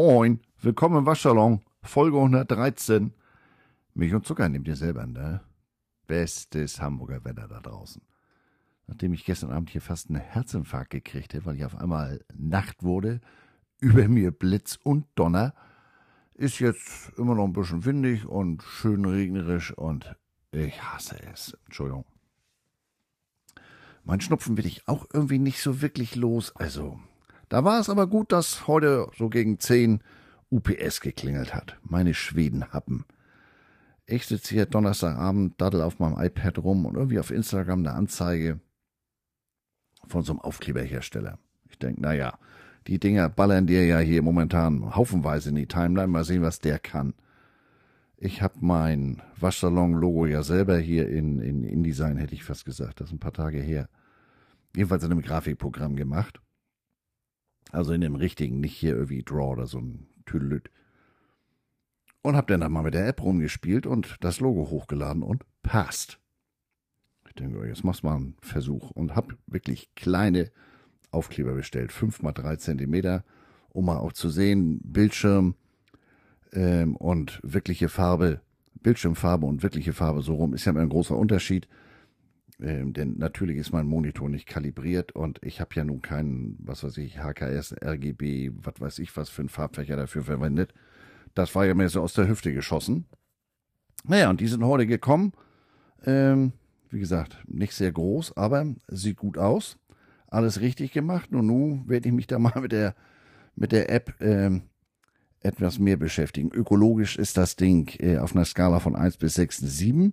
Moin, willkommen im Waschsalon, Folge 113. Milch und Zucker nehmt ihr selber, ne? Bestes Hamburger Wetter da draußen. Nachdem ich gestern Abend hier fast einen Herzinfarkt gekriegt habe, weil ich auf einmal Nacht wurde, über mir Blitz und Donner, ist jetzt immer noch ein bisschen windig und schön regnerisch und ich hasse es. Entschuldigung. Mein Schnupfen will ich auch irgendwie nicht so wirklich los. Also, da war es aber gut, dass heute so gegen 10 UPS geklingelt hat. Meine Schwedenhappen. Ich sitze hier Donnerstagabend, daddel auf meinem iPad rum und irgendwie auf Instagram eine Anzeige von so einem Aufkleberhersteller. Ich denke, naja, die Dinger ballern dir ja hier momentan haufenweise in die Timeline. Mal sehen, was der kann. Ich habe mein Waschsalon-Logo ja selber hier in, in InDesign, hätte ich fast gesagt. Das ist ein paar Tage her. Jedenfalls in einem Grafikprogramm gemacht. Also in dem richtigen, nicht hier irgendwie Draw oder so ein Tüdelüt. Und hab dann mal mit der App rumgespielt und das Logo hochgeladen und passt. Ich denke, jetzt machst du mal einen Versuch und hab wirklich kleine Aufkleber bestellt. fünf mal drei Zentimeter, um mal auch zu sehen, Bildschirm ähm, und wirkliche Farbe, Bildschirmfarbe und wirkliche Farbe so rum ist ja ein großer Unterschied. Ähm, denn natürlich ist mein Monitor nicht kalibriert und ich habe ja nun keinen, was weiß ich, HKS, RGB, was weiß ich, was für ein Farbfächer dafür verwendet. Das war ja mehr so aus der Hüfte geschossen. Naja, und die sind heute gekommen. Ähm, wie gesagt, nicht sehr groß, aber sieht gut aus. Alles richtig gemacht. Und nun werde ich mich da mal mit der, mit der App ähm, etwas mehr beschäftigen. Ökologisch ist das Ding äh, auf einer Skala von 1 bis 6 7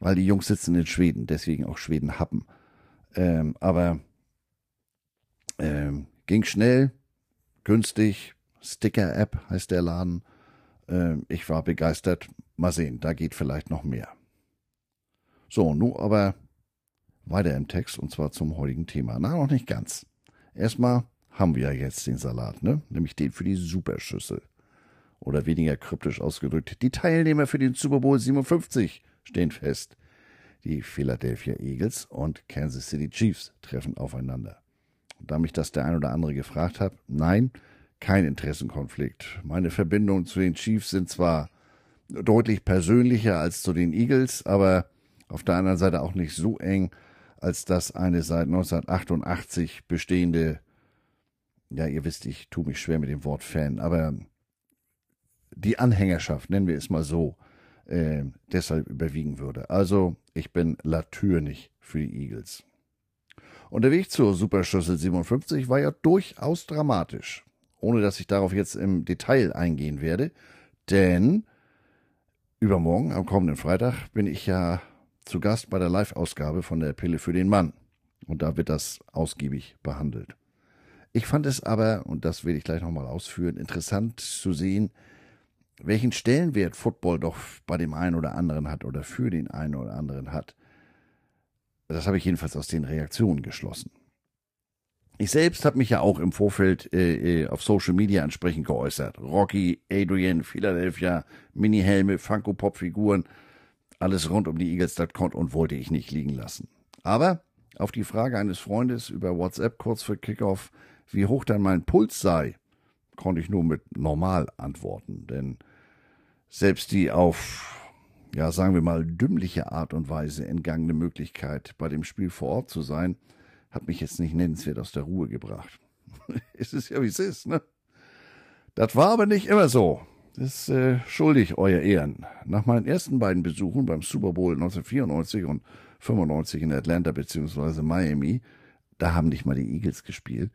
weil die Jungs sitzen in Schweden, deswegen auch Schweden happen. Ähm, aber ähm, ging schnell, günstig, Sticker-App heißt der Laden. Ähm, ich war begeistert. Mal sehen, da geht vielleicht noch mehr. So, nun aber weiter im Text und zwar zum heutigen Thema. Na, noch nicht ganz. Erstmal haben wir ja jetzt den Salat, ne? Nämlich den für die Superschüssel. Oder weniger kryptisch ausgedrückt, die Teilnehmer für den Super Bowl 57 stehen fest. Die Philadelphia Eagles und Kansas City Chiefs treffen aufeinander. Und da mich das der ein oder andere gefragt hat, nein, kein Interessenkonflikt. Meine Verbindungen zu den Chiefs sind zwar deutlich persönlicher als zu den Eagles, aber auf der anderen Seite auch nicht so eng, als dass eine seit 1988 bestehende, ja, ihr wisst, ich tue mich schwer mit dem Wort Fan, aber die Anhängerschaft, nennen wir es mal so, äh, deshalb überwiegen würde. Also ich bin latürnig für die Eagles. Und der Weg zur Superschüssel 57 war ja durchaus dramatisch, ohne dass ich darauf jetzt im Detail eingehen werde, denn übermorgen, am kommenden Freitag, bin ich ja zu Gast bei der Live-Ausgabe von der Pille für den Mann. Und da wird das ausgiebig behandelt. Ich fand es aber, und das will ich gleich nochmal ausführen, interessant zu sehen, welchen Stellenwert Football doch bei dem einen oder anderen hat oder für den einen oder anderen hat. Das habe ich jedenfalls aus den Reaktionen geschlossen. Ich selbst habe mich ja auch im Vorfeld äh, äh, auf Social Media entsprechend geäußert. Rocky, Adrian, Philadelphia, Mini-Helme, Funko-Pop-Figuren, alles rund um die Eagles, das konnte und wollte ich nicht liegen lassen. Aber auf die Frage eines Freundes über WhatsApp kurz vor Kickoff, wie hoch dann mein Puls sei, konnte ich nur mit normal antworten, denn selbst die auf, ja, sagen wir mal, dümmliche Art und Weise entgangene Möglichkeit, bei dem Spiel vor Ort zu sein, hat mich jetzt nicht nennenswert aus der Ruhe gebracht. es ist ja, wie es ist, ne? Das war aber nicht immer so. Das ist äh, schuldig, euer Ehren. Nach meinen ersten beiden Besuchen beim Super Bowl 1994 und 95 in Atlanta bzw. Miami, da haben nicht mal die Eagles gespielt,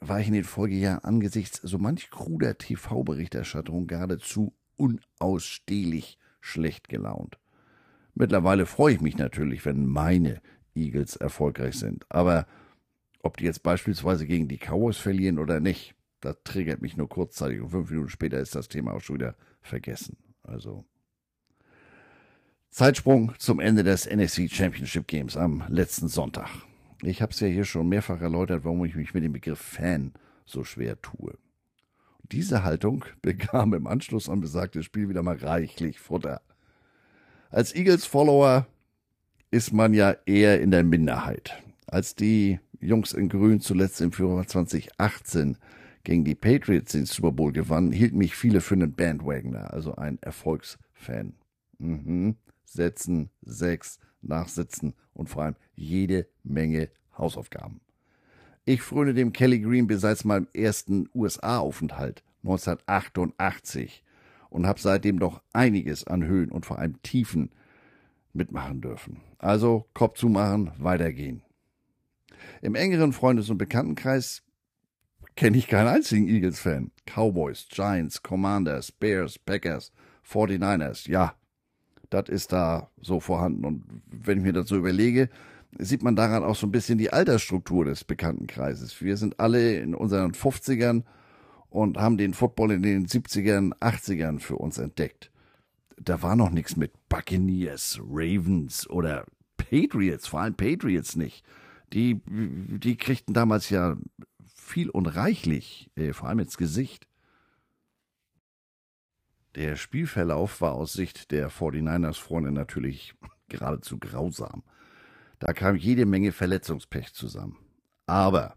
war ich in den Folgejahren angesichts so manch kruder TV-Berichterstattung geradezu unausstehlich schlecht gelaunt. Mittlerweile freue ich mich natürlich, wenn meine Eagles erfolgreich sind. Aber ob die jetzt beispielsweise gegen die Cowboys verlieren oder nicht, das triggert mich nur kurzzeitig und fünf Minuten später ist das Thema auch schon wieder vergessen. Also Zeitsprung zum Ende des NFC Championship Games am letzten Sonntag. Ich habe es ja hier schon mehrfach erläutert, warum ich mich mit dem Begriff Fan so schwer tue. Diese Haltung bekam im Anschluss an besagtes Spiel wieder mal reichlich Futter. Als Eagles-Follower ist man ja eher in der Minderheit. Als die Jungs in Grün zuletzt im Führer 2018 gegen die Patriots den Super Bowl gewann, hielten mich viele für einen Bandwagoner, also ein Erfolgsfan. Mhm. Setzen, sechs, nachsitzen und vor allem jede Menge Hausaufgaben. Ich fröne dem Kelly Green seit meinem ersten USA-Aufenthalt 1988 und habe seitdem doch einiges an Höhen und vor allem Tiefen mitmachen dürfen. Also Kopf zumachen, weitergehen. Im engeren Freundes- und Bekanntenkreis kenne ich keinen einzigen Eagles-Fan. Cowboys, Giants, Commanders, Bears, Packers, 49ers, ja, das ist da so vorhanden. Und wenn ich mir das so überlege, sieht man daran auch so ein bisschen die Altersstruktur des Bekanntenkreises. Wir sind alle in unseren 50ern und haben den Football in den 70ern, 80ern für uns entdeckt. Da war noch nichts mit Buccaneers, Ravens oder Patriots, vor allem Patriots nicht. Die, die kriegten damals ja viel und reichlich, äh, vor allem ins Gesicht. Der Spielverlauf war aus Sicht der 49ers-Freunde natürlich geradezu grausam. Da kam jede Menge Verletzungspech zusammen. Aber,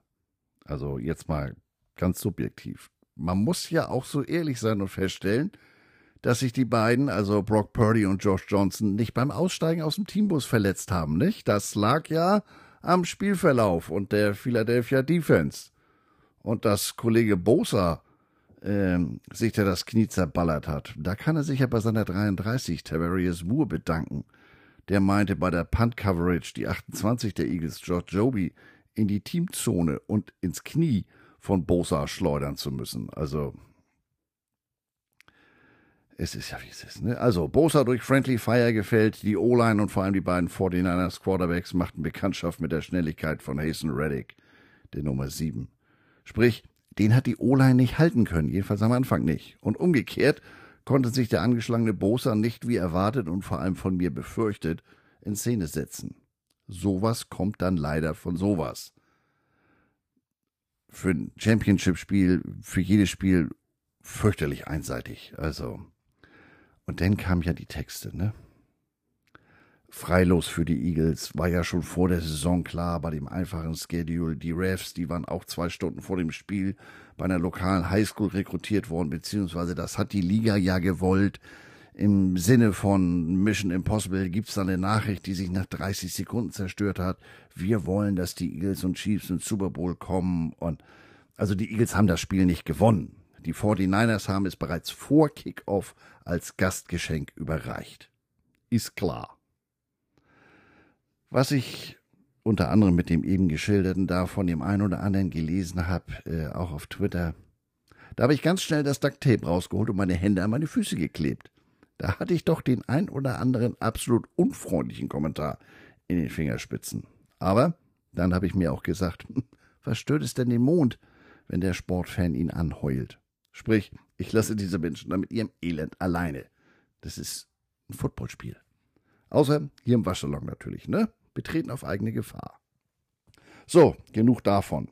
also jetzt mal ganz subjektiv, man muss ja auch so ehrlich sein und feststellen, dass sich die beiden, also Brock Purdy und Josh Johnson, nicht beim Aussteigen aus dem Teambus verletzt haben, nicht? Das lag ja am Spielverlauf und der Philadelphia Defense. Und dass Kollege Bosa ähm, sich da das Knie zerballert hat. Da kann er sich ja bei seiner 33 Tavarius Moore bedanken. Der meinte bei der Punt-Coverage die 28 der Eagles, George Joby, in die Teamzone und ins Knie von Bosa schleudern zu müssen. Also, es ist ja wie es ist. Ne? Also, Bosa durch Friendly Fire gefällt, die O-Line und vor allem die beiden 49ers Quarterbacks machten Bekanntschaft mit der Schnelligkeit von Hasten Reddick, der Nummer 7. Sprich, den hat die O-Line nicht halten können, jedenfalls am Anfang nicht. Und umgekehrt konnte sich der angeschlagene Bosa nicht wie erwartet und vor allem von mir befürchtet in Szene setzen. Sowas kommt dann leider von sowas. Für ein Championship-Spiel, für jedes Spiel fürchterlich einseitig. Also. Und dann kamen ja die Texte, ne? Freilos für die Eagles. War ja schon vor der Saison klar bei dem einfachen Schedule. Die Refs, die waren auch zwei Stunden vor dem Spiel bei einer lokalen Highschool rekrutiert worden, beziehungsweise das hat die Liga ja gewollt. Im Sinne von Mission Impossible gibt es da eine Nachricht, die sich nach 30 Sekunden zerstört hat. Wir wollen, dass die Eagles und Chiefs ins Super Bowl kommen. Und also die Eagles haben das Spiel nicht gewonnen. Die 49ers haben es bereits vor Kickoff als Gastgeschenk überreicht. Ist klar. Was ich unter anderem mit dem eben geschilderten da von dem einen oder anderen gelesen habe, äh, auch auf Twitter, da habe ich ganz schnell das Ducktape rausgeholt und meine Hände an meine Füße geklebt. Da hatte ich doch den ein oder anderen absolut unfreundlichen Kommentar in den Fingerspitzen. Aber dann habe ich mir auch gesagt, was stört es denn den Mond, wenn der Sportfan ihn anheult? Sprich, ich lasse diese Menschen dann mit ihrem Elend alleine. Das ist ein Footballspiel. Außer hier im Waschsalon natürlich, ne? Betreten auf eigene Gefahr. So, genug davon.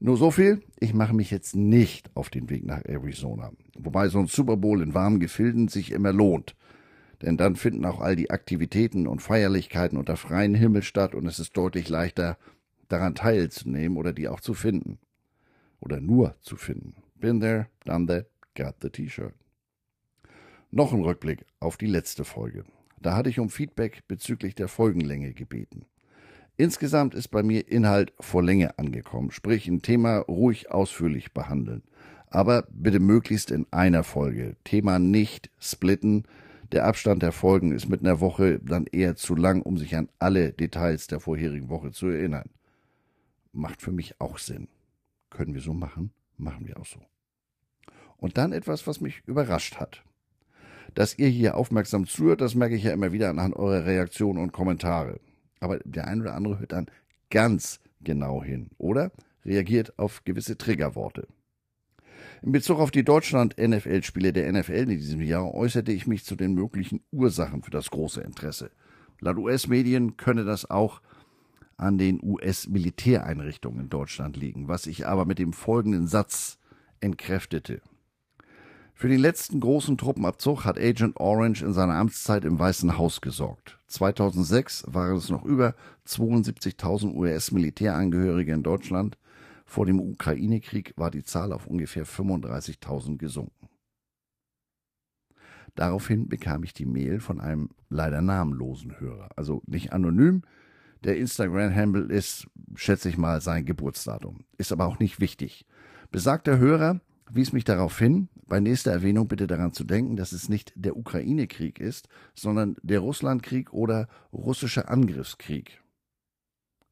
Nur so viel, ich mache mich jetzt nicht auf den Weg nach Arizona. Wobei so ein Super Bowl in warmen Gefilden sich immer lohnt. Denn dann finden auch all die Aktivitäten und Feierlichkeiten unter freiem Himmel statt und es ist deutlich leichter, daran teilzunehmen oder die auch zu finden. Oder nur zu finden. Been there, done that, got the T-Shirt. Noch ein Rückblick auf die letzte Folge. Da hatte ich um Feedback bezüglich der Folgenlänge gebeten. Insgesamt ist bei mir Inhalt vor Länge angekommen, sprich ein Thema ruhig ausführlich behandeln. Aber bitte möglichst in einer Folge. Thema nicht splitten. Der Abstand der Folgen ist mit einer Woche dann eher zu lang, um sich an alle Details der vorherigen Woche zu erinnern. Macht für mich auch Sinn. Können wir so machen? Machen wir auch so. Und dann etwas, was mich überrascht hat. Dass ihr hier aufmerksam zuhört, das merke ich ja immer wieder anhand eurer Reaktionen und Kommentare. Aber der ein oder andere hört dann ganz genau hin oder reagiert auf gewisse Triggerworte. In Bezug auf die Deutschland-NFL-Spiele der NFL in diesem Jahr äußerte ich mich zu den möglichen Ursachen für das große Interesse. Laut US-Medien könne das auch an den US-Militäreinrichtungen in Deutschland liegen, was ich aber mit dem folgenden Satz entkräftete. Für den letzten großen Truppenabzug hat Agent Orange in seiner Amtszeit im Weißen Haus gesorgt. 2006 waren es noch über 72.000 US-Militärangehörige in Deutschland, Vor dem Ukraine-Krieg war die Zahl auf ungefähr 35.000 gesunken. Daraufhin bekam ich die Mail von einem leider namenlosen Hörer, also nicht anonym. Der Instagram-Handle ist, schätze ich mal, sein Geburtsdatum. Ist aber auch nicht wichtig. Besagter Hörer wies mich darauf hin, bei nächster Erwähnung bitte daran zu denken, dass es nicht der Ukraine-Krieg ist, sondern der Russland-Krieg oder russische Angriffskrieg.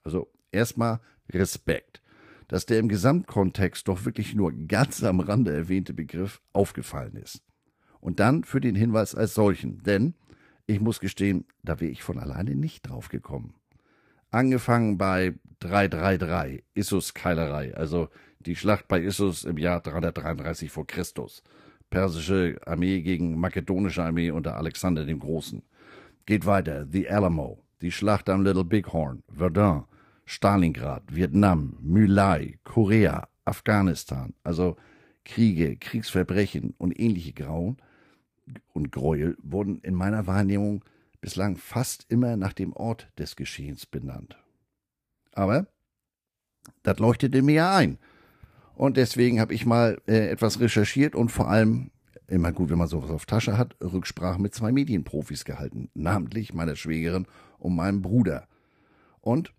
Also erstmal Respekt, dass der im Gesamtkontext doch wirklich nur ganz am Rande erwähnte Begriff aufgefallen ist. Und dann für den Hinweis als solchen, denn ich muss gestehen, da wäre ich von alleine nicht drauf gekommen. Angefangen bei 333, Issus Keilerei, also die Schlacht bei Issus im Jahr 333 vor Christus. Persische Armee gegen makedonische Armee unter Alexander dem Großen. Geht weiter, The Alamo, die Schlacht am Little Bighorn, Verdun, Stalingrad, Vietnam, My Korea, Afghanistan, also Kriege, Kriegsverbrechen und ähnliche Grauen und Gräuel wurden in meiner Wahrnehmung bislang fast immer nach dem Ort des Geschehens benannt. Aber das leuchtete mir ja ein. Und deswegen habe ich mal äh, etwas recherchiert und vor allem, immer gut, wenn man sowas auf Tasche hat, Rücksprache mit zwei Medienprofis gehalten, namentlich meiner Schwägerin und meinem Bruder. Und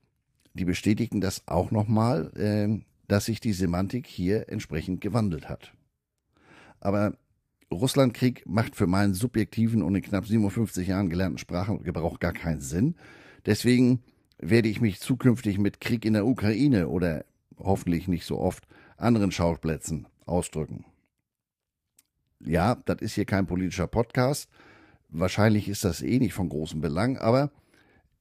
die bestätigten das auch nochmal, äh, dass sich die Semantik hier entsprechend gewandelt hat. Aber Russlandkrieg macht für meinen subjektiven und in knapp 57 Jahren gelernten Sprachgebrauch gar keinen Sinn. Deswegen werde ich mich zukünftig mit Krieg in der Ukraine oder hoffentlich nicht so oft anderen Schauplätzen ausdrücken. Ja, das ist hier kein politischer Podcast. Wahrscheinlich ist das eh nicht von großem Belang, aber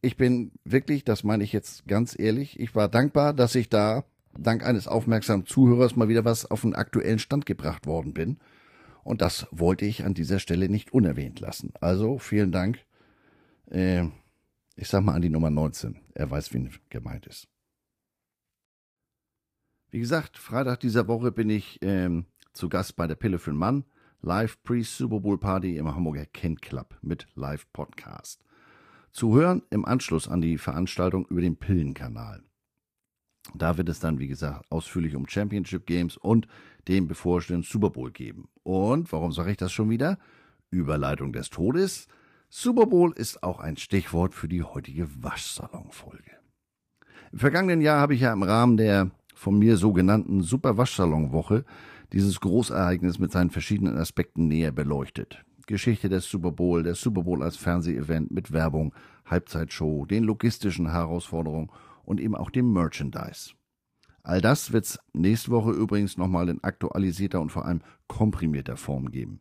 ich bin wirklich, das meine ich jetzt ganz ehrlich, ich war dankbar, dass ich da dank eines aufmerksamen Zuhörers mal wieder was auf den aktuellen Stand gebracht worden bin. Und das wollte ich an dieser Stelle nicht unerwähnt lassen. Also vielen Dank. Äh, ich sag mal an die Nummer 19. Er weiß, wie gemeint ist. Wie gesagt, Freitag dieser Woche bin ich ähm, zu Gast bei der Pille für den Mann. Live Pre-Super Bowl Party im Hamburger Kent Club mit Live-Podcast. Zu hören im Anschluss an die Veranstaltung über den Pillenkanal. Da wird es dann, wie gesagt, ausführlich um Championship Games und den bevorstehenden Super Bowl geben. Und warum sage ich das schon wieder? Überleitung des Todes. Super Bowl ist auch ein Stichwort für die heutige Waschsalon-Folge. Im vergangenen Jahr habe ich ja im Rahmen der von mir sogenannten Super Waschsalon-Woche dieses Großereignis mit seinen verschiedenen Aspekten näher beleuchtet. Geschichte des Super Bowl, der Super Bowl als Fernsehevent mit Werbung, Halbzeitshow, den logistischen Herausforderungen und eben auch dem Merchandise. All das wird es nächste Woche übrigens nochmal in aktualisierter und vor allem komprimierter Form geben.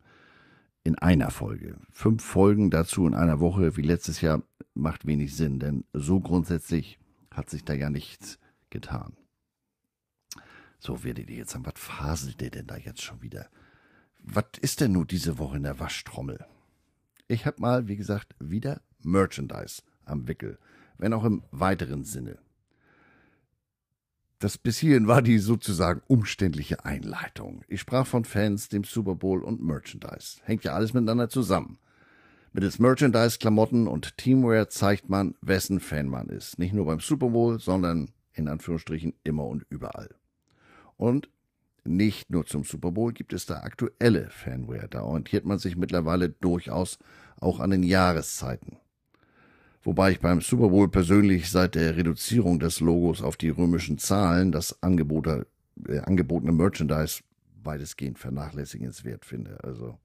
In einer Folge. Fünf Folgen dazu in einer Woche wie letztes Jahr macht wenig Sinn, denn so grundsätzlich hat sich da ja nichts getan. So werdet ihr jetzt sagen, was faselt der denn da jetzt schon wieder? Was ist denn nun diese Woche in der Waschtrommel? Ich habe mal, wie gesagt, wieder Merchandise am Wickel, wenn auch im weiteren Sinne. Das bis hierhin war die sozusagen umständliche Einleitung. Ich sprach von Fans, dem Super Bowl und Merchandise. Hängt ja alles miteinander zusammen. Mittels Merchandise, Klamotten und Teamwear zeigt man, wessen Fan man ist. Nicht nur beim Super Bowl, sondern in Anführungsstrichen immer und überall. Und nicht nur zum Super Bowl gibt es da aktuelle Fanwear. Da orientiert man sich mittlerweile durchaus auch an den Jahreszeiten wobei ich beim Super Bowl persönlich seit der Reduzierung des Logos auf die römischen Zahlen das Angebote, äh, angebotene Merchandise weitestgehend vernachlässigenswert finde. Also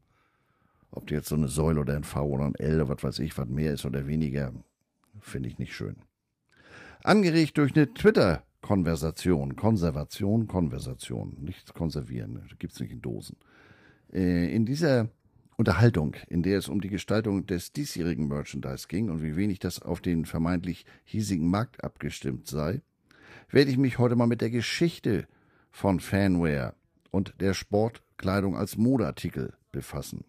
ob jetzt so eine Säule oder ein V oder ein L oder was weiß ich, was mehr ist oder weniger, finde ich nicht schön. Angeregt durch eine Twitter-Konversation, Konservation, Konversation, nicht konservieren, gibt es nicht in Dosen. Äh, in dieser Unterhaltung, in der es um die Gestaltung des diesjährigen Merchandise ging und wie wenig das auf den vermeintlich hiesigen Markt abgestimmt sei, werde ich mich heute mal mit der Geschichte von Fanwear und der Sportkleidung als Modeartikel befassen.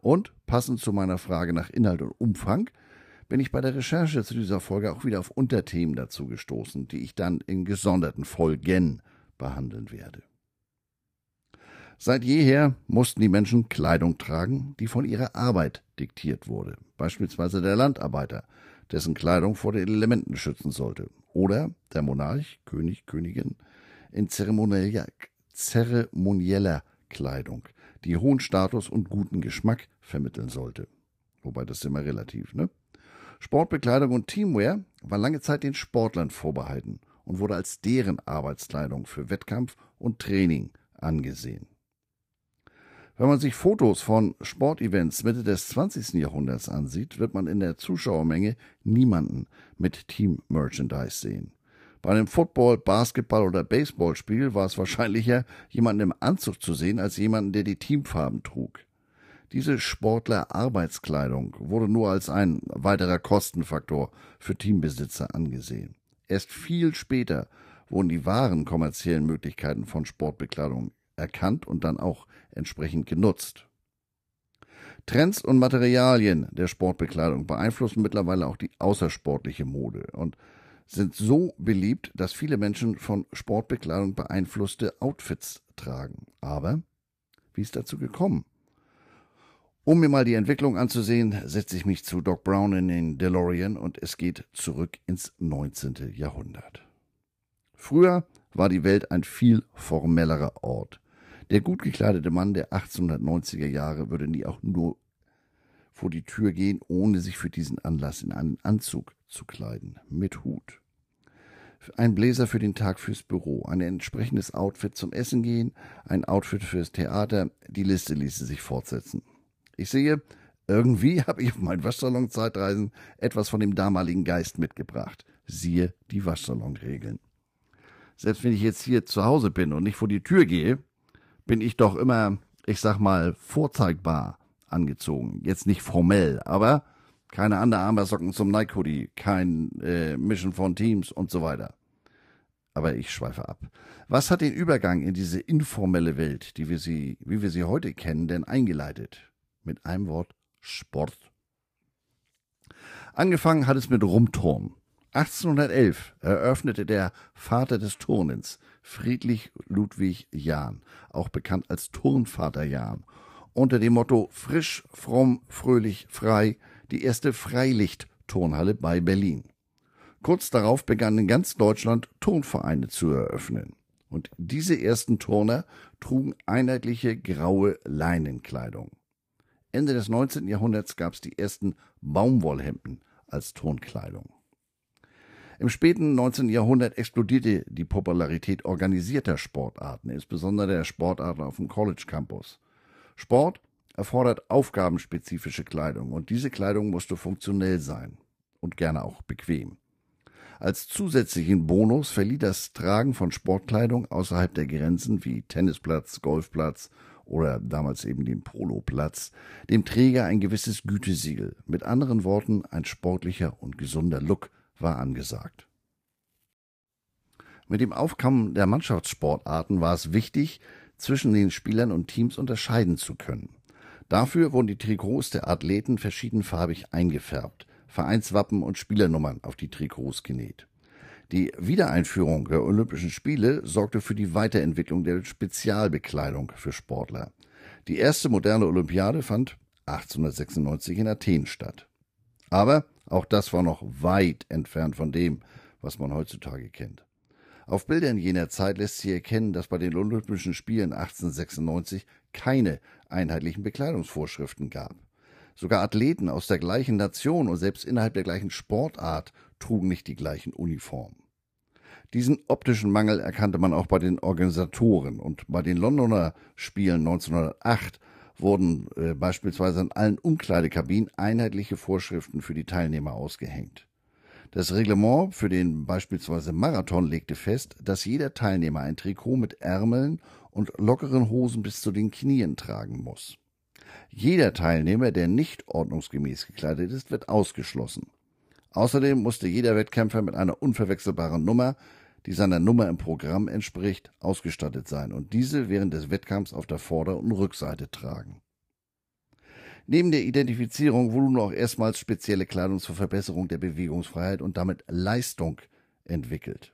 Und passend zu meiner Frage nach Inhalt und Umfang bin ich bei der Recherche zu dieser Folge auch wieder auf Unterthemen dazu gestoßen, die ich dann in gesonderten Folgen behandeln werde. Seit jeher mussten die Menschen Kleidung tragen, die von ihrer Arbeit diktiert wurde, beispielsweise der Landarbeiter, dessen Kleidung vor den Elementen schützen sollte, oder der Monarch, König, Königin, in zeremonieller, zeremonieller Kleidung, die hohen Status und guten Geschmack vermitteln sollte. Wobei das ist immer relativ, ne? Sportbekleidung und Teamwear war lange Zeit den Sportlern vorbehalten und wurde als deren Arbeitskleidung für Wettkampf und Training angesehen. Wenn man sich Fotos von Sportevents Mitte des 20. Jahrhunderts ansieht, wird man in der Zuschauermenge niemanden mit Team-Merchandise sehen. Bei einem Football-, Basketball- oder Baseballspiel war es wahrscheinlicher, jemanden im Anzug zu sehen, als jemanden, der die Teamfarben trug. Diese Sportler-Arbeitskleidung wurde nur als ein weiterer Kostenfaktor für Teambesitzer angesehen. Erst viel später wurden die wahren kommerziellen Möglichkeiten von Sportbekleidung erkannt und dann auch entsprechend genutzt. Trends und Materialien der Sportbekleidung beeinflussen mittlerweile auch die außersportliche Mode und sind so beliebt, dass viele Menschen von Sportbekleidung beeinflusste Outfits tragen. Aber wie ist dazu gekommen? Um mir mal die Entwicklung anzusehen, setze ich mich zu Doc Brown in den DeLorean und es geht zurück ins 19. Jahrhundert. Früher war die Welt ein viel formellerer Ort. Der gut gekleidete Mann der 1890er Jahre würde nie auch nur vor die Tür gehen, ohne sich für diesen Anlass in einen Anzug zu kleiden, mit Hut. Ein Bläser für den Tag fürs Büro, ein entsprechendes Outfit zum Essen gehen, ein Outfit fürs Theater, die Liste ließe sich fortsetzen. Ich sehe, irgendwie habe ich auf meinen Waschsalon-Zeitreisen etwas von dem damaligen Geist mitgebracht. Siehe die Waschsalon-Regeln. Selbst wenn ich jetzt hier zu Hause bin und nicht vor die Tür gehe, bin ich doch immer, ich sag mal, vorzeigbar angezogen. Jetzt nicht formell, aber keine Underarmer-Socken zum Nike-Hoodie, kein äh, Mission von Teams und so weiter. Aber ich schweife ab. Was hat den Übergang in diese informelle Welt, die wir sie, wie wir sie heute kennen, denn eingeleitet? Mit einem Wort Sport. Angefangen hat es mit Rumturnen. 1811 eröffnete der Vater des Turnens, Friedrich Ludwig Jahn, auch bekannt als Turnvater Jahn, unter dem Motto frisch, fromm, fröhlich, frei, die erste Freilicht-Turnhalle bei Berlin. Kurz darauf begannen in ganz Deutschland Turnvereine zu eröffnen. Und diese ersten Turner trugen einheitliche graue Leinenkleidung. Ende des 19. Jahrhunderts gab es die ersten Baumwollhemden als Turnkleidung. Im späten 19. Jahrhundert explodierte die Popularität organisierter Sportarten, insbesondere der Sportarten auf dem College Campus. Sport erfordert aufgabenspezifische Kleidung und diese Kleidung musste funktionell sein und gerne auch bequem. Als zusätzlichen Bonus verlieh das Tragen von Sportkleidung außerhalb der Grenzen wie Tennisplatz, Golfplatz oder damals eben den Poloplatz dem Träger ein gewisses Gütesiegel. Mit anderen Worten, ein sportlicher und gesunder Look war angesagt. Mit dem Aufkommen der Mannschaftssportarten war es wichtig, zwischen den Spielern und Teams unterscheiden zu können. Dafür wurden die Trikots der Athleten verschiedenfarbig eingefärbt, Vereinswappen und Spielernummern auf die Trikots genäht. Die Wiedereinführung der Olympischen Spiele sorgte für die Weiterentwicklung der Spezialbekleidung für Sportler. Die erste moderne Olympiade fand 1896 in Athen statt. Aber auch das war noch weit entfernt von dem, was man heutzutage kennt. Auf Bildern jener Zeit lässt sich erkennen, dass bei den Olympischen Spielen 1896 keine einheitlichen Bekleidungsvorschriften gab. Sogar Athleten aus der gleichen Nation und selbst innerhalb der gleichen Sportart trugen nicht die gleichen Uniformen. Diesen optischen Mangel erkannte man auch bei den Organisatoren und bei den Londoner Spielen 1908 wurden äh, beispielsweise in allen Umkleidekabinen einheitliche Vorschriften für die Teilnehmer ausgehängt. Das Reglement für den beispielsweise Marathon legte fest, dass jeder Teilnehmer ein Trikot mit Ärmeln und lockeren Hosen bis zu den Knien tragen muss. Jeder Teilnehmer, der nicht ordnungsgemäß gekleidet ist, wird ausgeschlossen. Außerdem musste jeder Wettkämpfer mit einer unverwechselbaren Nummer, die seiner Nummer im Programm entspricht, ausgestattet sein und diese während des Wettkampfs auf der Vorder- und Rückseite tragen. Neben der Identifizierung wurden auch erstmals spezielle Kleidung zur Verbesserung der Bewegungsfreiheit und damit Leistung entwickelt.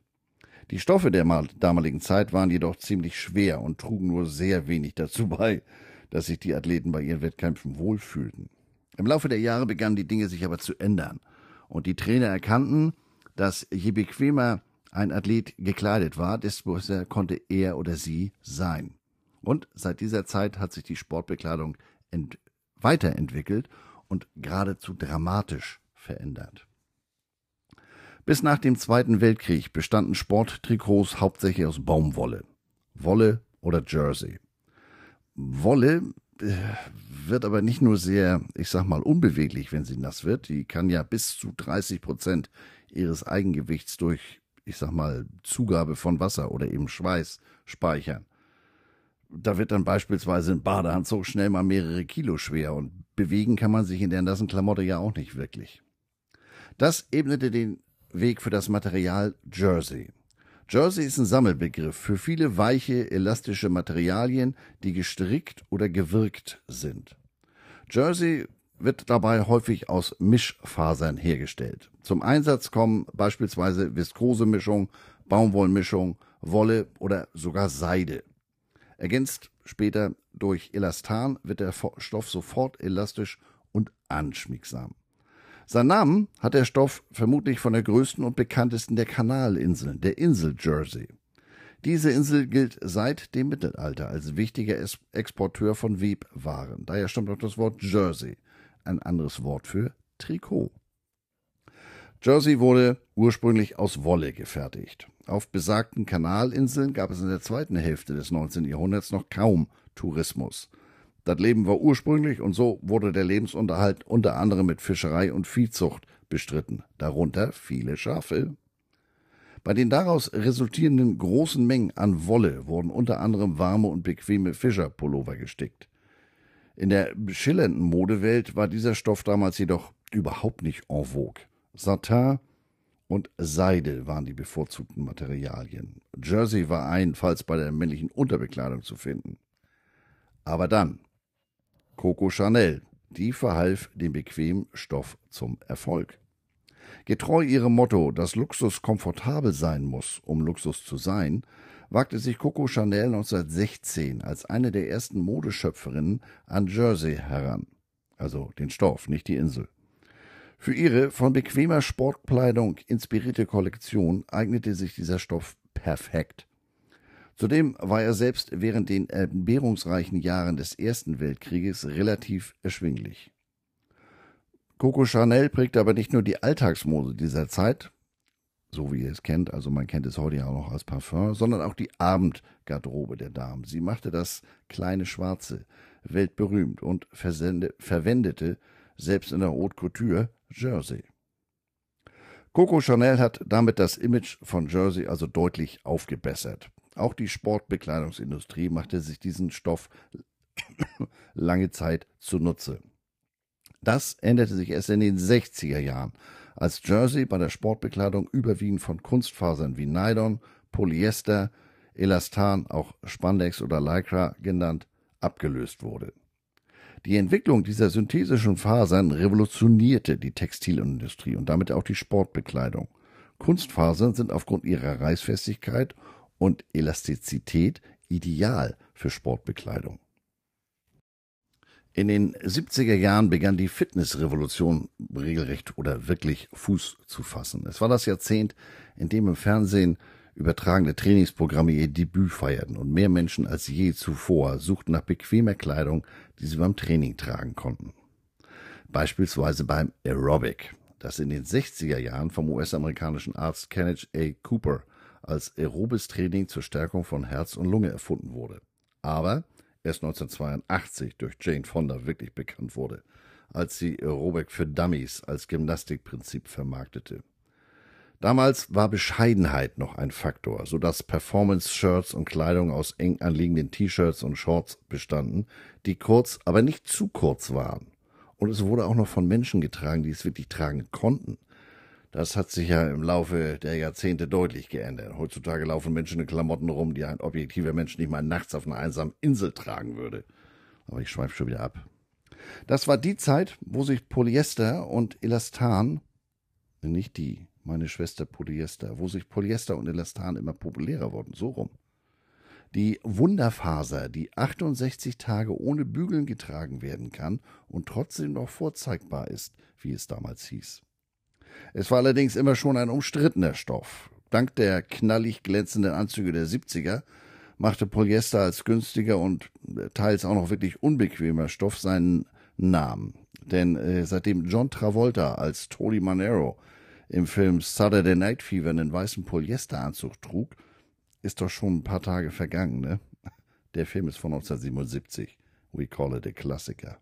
Die Stoffe der damaligen Zeit waren jedoch ziemlich schwer und trugen nur sehr wenig dazu bei, dass sich die Athleten bei ihren Wettkämpfen wohlfühlten. Im Laufe der Jahre begannen die Dinge sich aber zu ändern und die Trainer erkannten, dass je bequemer ein Athlet gekleidet war, desto besser konnte er oder sie sein. Und seit dieser Zeit hat sich die Sportbekleidung weiterentwickelt und geradezu dramatisch verändert. Bis nach dem Zweiten Weltkrieg bestanden Sporttrikots hauptsächlich aus Baumwolle. Wolle oder Jersey. Wolle äh, wird aber nicht nur sehr, ich sag mal, unbeweglich, wenn sie nass wird. Die kann ja bis zu 30 Prozent ihres Eigengewichts durch, ich sag mal, Zugabe von Wasser oder eben Schweiß speichern. Da wird dann beispielsweise ein Badeanzug schnell mal mehrere Kilo schwer und bewegen kann man sich in der nassen Klamotte ja auch nicht wirklich. Das ebnete den Weg für das Material Jersey. Jersey ist ein Sammelbegriff für viele weiche, elastische Materialien, die gestrickt oder gewirkt sind. Jersey wird dabei häufig aus Mischfasern hergestellt. Zum Einsatz kommen beispielsweise Viskosemischung, Baumwollmischung, Wolle oder sogar Seide. Ergänzt später durch Elastan wird der Stoff sofort elastisch und anschmiegsam. Sein Namen hat der Stoff vermutlich von der größten und bekanntesten der Kanalinseln, der Insel Jersey. Diese Insel gilt seit dem Mittelalter als wichtiger Exporteur von Webwaren. Daher stammt auch das Wort Jersey, ein anderes Wort für Trikot. Jersey wurde ursprünglich aus Wolle gefertigt. Auf besagten Kanalinseln gab es in der zweiten Hälfte des 19. Jahrhunderts noch kaum Tourismus. Das Leben war ursprünglich und so wurde der Lebensunterhalt unter anderem mit Fischerei und Viehzucht bestritten, darunter viele Schafe. Bei den daraus resultierenden großen Mengen an Wolle wurden unter anderem warme und bequeme Fischerpullover gestickt. In der schillernden Modewelt war dieser Stoff damals jedoch überhaupt nicht en vogue. Satin und Seide waren die bevorzugten Materialien. Jersey war allenfalls bei der männlichen Unterbekleidung zu finden. Aber dann, Coco Chanel, die verhalf dem bequemen Stoff zum Erfolg. Getreu ihrem Motto, dass Luxus komfortabel sein muss, um Luxus zu sein, wagte sich Coco Chanel 1916 als eine der ersten Modeschöpferinnen an Jersey heran. Also den Stoff, nicht die Insel. Für ihre von bequemer Sportkleidung inspirierte Kollektion eignete sich dieser Stoff perfekt. Zudem war er selbst während den entbehrungsreichen Jahren des Ersten Weltkrieges relativ erschwinglich. Coco Chanel prägte aber nicht nur die Alltagsmode dieser Zeit, so wie ihr es kennt, also man kennt es heute ja auch noch als Parfum, sondern auch die Abendgarderobe der Damen. Sie machte das kleine Schwarze weltberühmt und verwendete selbst in der Haute Couture Jersey. Coco Chanel hat damit das Image von Jersey also deutlich aufgebessert. Auch die Sportbekleidungsindustrie machte sich diesen Stoff lange Zeit zunutze. Das änderte sich erst in den 60er Jahren, als Jersey bei der Sportbekleidung überwiegend von Kunstfasern wie Nylon, Polyester, Elastan, auch Spandex oder Lycra genannt, abgelöst wurde. Die Entwicklung dieser synthetischen Fasern revolutionierte die Textilindustrie und damit auch die Sportbekleidung. Kunstfasern sind aufgrund ihrer Reißfestigkeit und Elastizität ideal für Sportbekleidung. In den 70er Jahren begann die Fitnessrevolution regelrecht oder wirklich Fuß zu fassen. Es war das Jahrzehnt, in dem im Fernsehen übertragene Trainingsprogramme ihr Debüt feierten und mehr Menschen als je zuvor suchten nach bequemer Kleidung, die sie beim Training tragen konnten. Beispielsweise beim Aerobic, das in den 60er Jahren vom US-amerikanischen Arzt Kenneth A. Cooper als aerobes Training zur Stärkung von Herz und Lunge erfunden wurde. Aber erst 1982 durch Jane Fonda wirklich bekannt wurde, als sie Aerobic für Dummies als Gymnastikprinzip vermarktete. Damals war Bescheidenheit noch ein Faktor, so dass Performance-Shirts und Kleidung aus eng anliegenden T-Shirts und Shorts bestanden, die kurz, aber nicht zu kurz waren. Und es wurde auch noch von Menschen getragen, die es wirklich tragen konnten. Das hat sich ja im Laufe der Jahrzehnte deutlich geändert. Heutzutage laufen Menschen in Klamotten rum, die ein objektiver Mensch nicht mal nachts auf einer einsamen Insel tragen würde. Aber ich schweife schon wieder ab. Das war die Zeit, wo sich Polyester und Elastan, nicht die, meine Schwester Polyester, wo sich Polyester und Elastan immer populärer wurden, so rum. Die Wunderfaser, die 68 Tage ohne Bügeln getragen werden kann und trotzdem noch vorzeigbar ist, wie es damals hieß. Es war allerdings immer schon ein umstrittener Stoff. Dank der knallig glänzenden Anzüge der 70er machte Polyester als günstiger und teils auch noch wirklich unbequemer Stoff seinen Namen. Denn äh, seitdem John Travolta als Tony Manero im Film Saturday Night Fever einen weißen Polyesteranzug trug, ist doch schon ein paar Tage vergangen, ne? Der Film ist von 1977. We call it a Klassiker.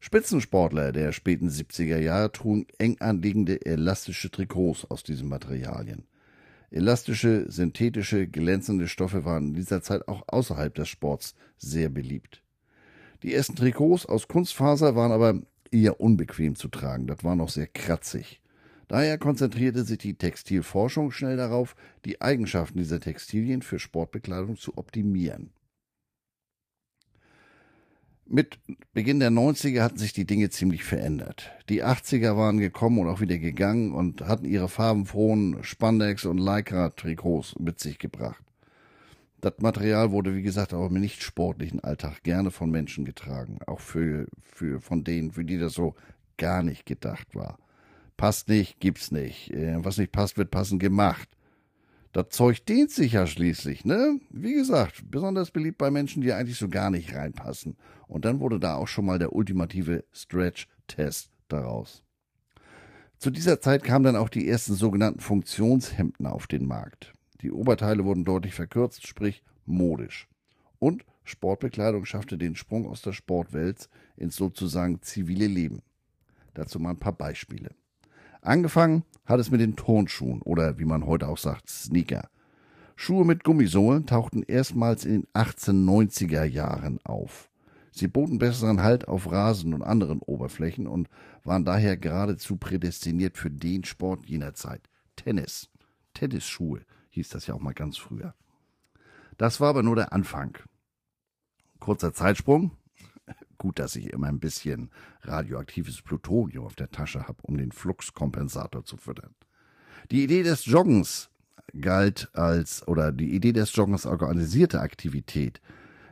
Spitzensportler der späten 70er Jahre trugen eng anliegende elastische Trikots aus diesen Materialien. Elastische, synthetische, glänzende Stoffe waren in dieser Zeit auch außerhalb des Sports sehr beliebt. Die ersten Trikots aus Kunstfaser waren aber eher unbequem zu tragen, das war noch sehr kratzig. Daher konzentrierte sich die Textilforschung schnell darauf, die Eigenschaften dieser Textilien für Sportbekleidung zu optimieren. Mit Beginn der 90er hatten sich die Dinge ziemlich verändert. Die 80er waren gekommen und auch wieder gegangen und hatten ihre farbenfrohen Spandex- und Lycra-Trikots mit sich gebracht. Das Material wurde, wie gesagt, auch im nicht sportlichen Alltag gerne von Menschen getragen. Auch für, für, von denen, für die das so gar nicht gedacht war. Passt nicht, gibt's nicht. Äh, was nicht passt, wird passend gemacht. Das Zeug dehnt sich ja schließlich, ne? Wie gesagt, besonders beliebt bei Menschen, die eigentlich so gar nicht reinpassen. Und dann wurde da auch schon mal der ultimative Stretch-Test daraus. Zu dieser Zeit kamen dann auch die ersten sogenannten Funktionshemden auf den Markt. Die Oberteile wurden deutlich verkürzt, sprich modisch. Und Sportbekleidung schaffte den Sprung aus der Sportwelt ins sozusagen zivile Leben. Dazu mal ein paar Beispiele. Angefangen hat es mit den Turnschuhen oder wie man heute auch sagt, Sneaker. Schuhe mit Gummisohlen tauchten erstmals in den 1890er Jahren auf. Sie boten besseren Halt auf Rasen und anderen Oberflächen und waren daher geradezu prädestiniert für den Sport jener Zeit. Tennis. Tennisschuhe hieß das ja auch mal ganz früher. Das war aber nur der Anfang. Kurzer Zeitsprung. Gut, dass ich immer ein bisschen radioaktives Plutonium auf der Tasche habe, um den Fluxkompensator zu füttern. Die Idee des Joggens galt als, oder die Idee des Joggens organisierte Aktivität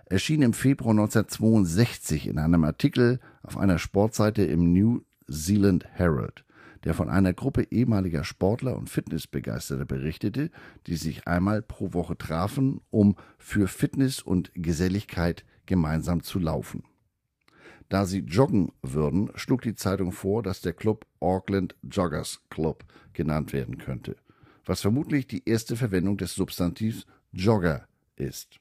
erschien im Februar 1962 in einem Artikel auf einer Sportseite im New Zealand Herald, der von einer Gruppe ehemaliger Sportler und Fitnessbegeisterter berichtete, die sich einmal pro Woche trafen, um für Fitness und Geselligkeit gemeinsam zu laufen. Da sie joggen würden, schlug die Zeitung vor, dass der Club Auckland Joggers Club genannt werden könnte, was vermutlich die erste Verwendung des Substantivs Jogger ist.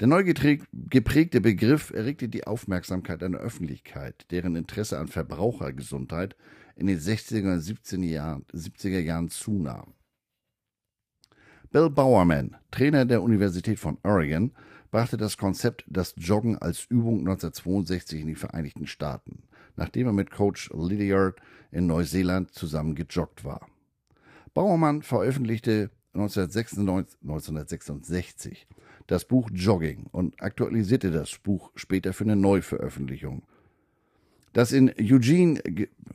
Der neu geprägte Begriff erregte die Aufmerksamkeit einer Öffentlichkeit, deren Interesse an Verbrauchergesundheit in den 60er und 70er Jahren, 70er Jahren zunahm. Bill Bowerman, Trainer der Universität von Oregon, brachte das Konzept das Joggen als Übung 1962 in die Vereinigten Staaten, nachdem er mit Coach Lydiard in Neuseeland zusammen gejoggt war. Bauermann veröffentlichte 1996, 1966 das Buch Jogging und aktualisierte das Buch später für eine Neuveröffentlichung. Das in Eugene,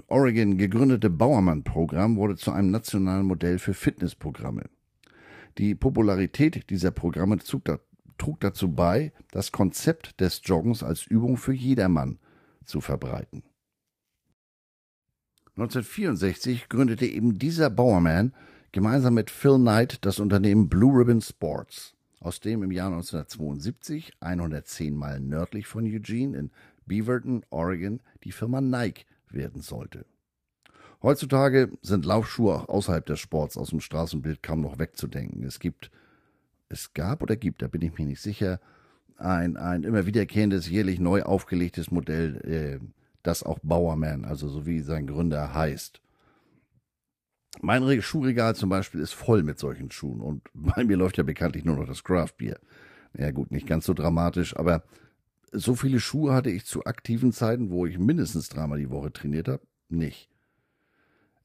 Oregon gegründete Bauermann-Programm wurde zu einem nationalen Modell für Fitnessprogramme. Die Popularität dieser Programme trug dazu bei, das Konzept des Joggens als Übung für jedermann zu verbreiten. 1964 gründete eben dieser Bowerman gemeinsam mit Phil Knight das Unternehmen Blue Ribbon Sports, aus dem im Jahr 1972, 110 Meilen nördlich von Eugene in Beaverton, Oregon, die Firma Nike werden sollte. Heutzutage sind Laufschuhe auch außerhalb des Sports aus dem Straßenbild kaum noch wegzudenken. Es gibt es gab oder gibt, da bin ich mir nicht sicher, ein, ein immer wiederkehrendes, jährlich neu aufgelegtes Modell, äh, das auch Bowerman, also so wie sein Gründer heißt. Mein Schuhregal zum Beispiel ist voll mit solchen Schuhen und bei mir läuft ja bekanntlich nur noch das Craft Beer. Ja gut, nicht ganz so dramatisch, aber so viele Schuhe hatte ich zu aktiven Zeiten, wo ich mindestens dreimal die Woche trainiert habe, nicht.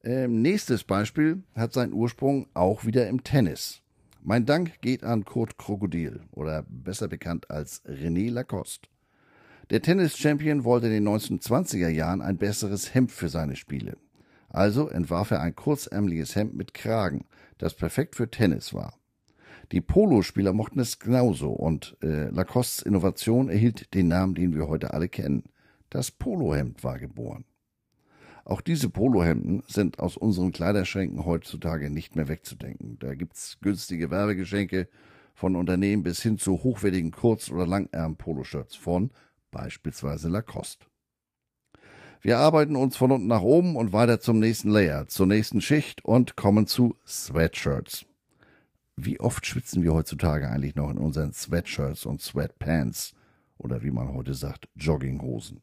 Ähm, nächstes Beispiel hat seinen Ursprung auch wieder im Tennis. Mein Dank geht an Kurt Krokodil oder besser bekannt als René Lacoste. Der Tennis-Champion wollte in den 1920er Jahren ein besseres Hemd für seine Spiele. Also entwarf er ein kurzärmeliges Hemd mit Kragen, das perfekt für Tennis war. Die Polospieler mochten es genauso und äh, Lacostes Innovation erhielt den Namen, den wir heute alle kennen. Das Polohemd war geboren. Auch diese Polohemden sind aus unseren Kleiderschränken heutzutage nicht mehr wegzudenken. Da gibt's günstige Werbegeschenke von Unternehmen bis hin zu hochwertigen Kurz- oder Langärm-Poloshirts von beispielsweise Lacoste. Wir arbeiten uns von unten nach oben und weiter zum nächsten Layer, zur nächsten Schicht und kommen zu Sweatshirts. Wie oft schwitzen wir heutzutage eigentlich noch in unseren Sweatshirts und Sweatpants oder wie man heute sagt, Jogginghosen?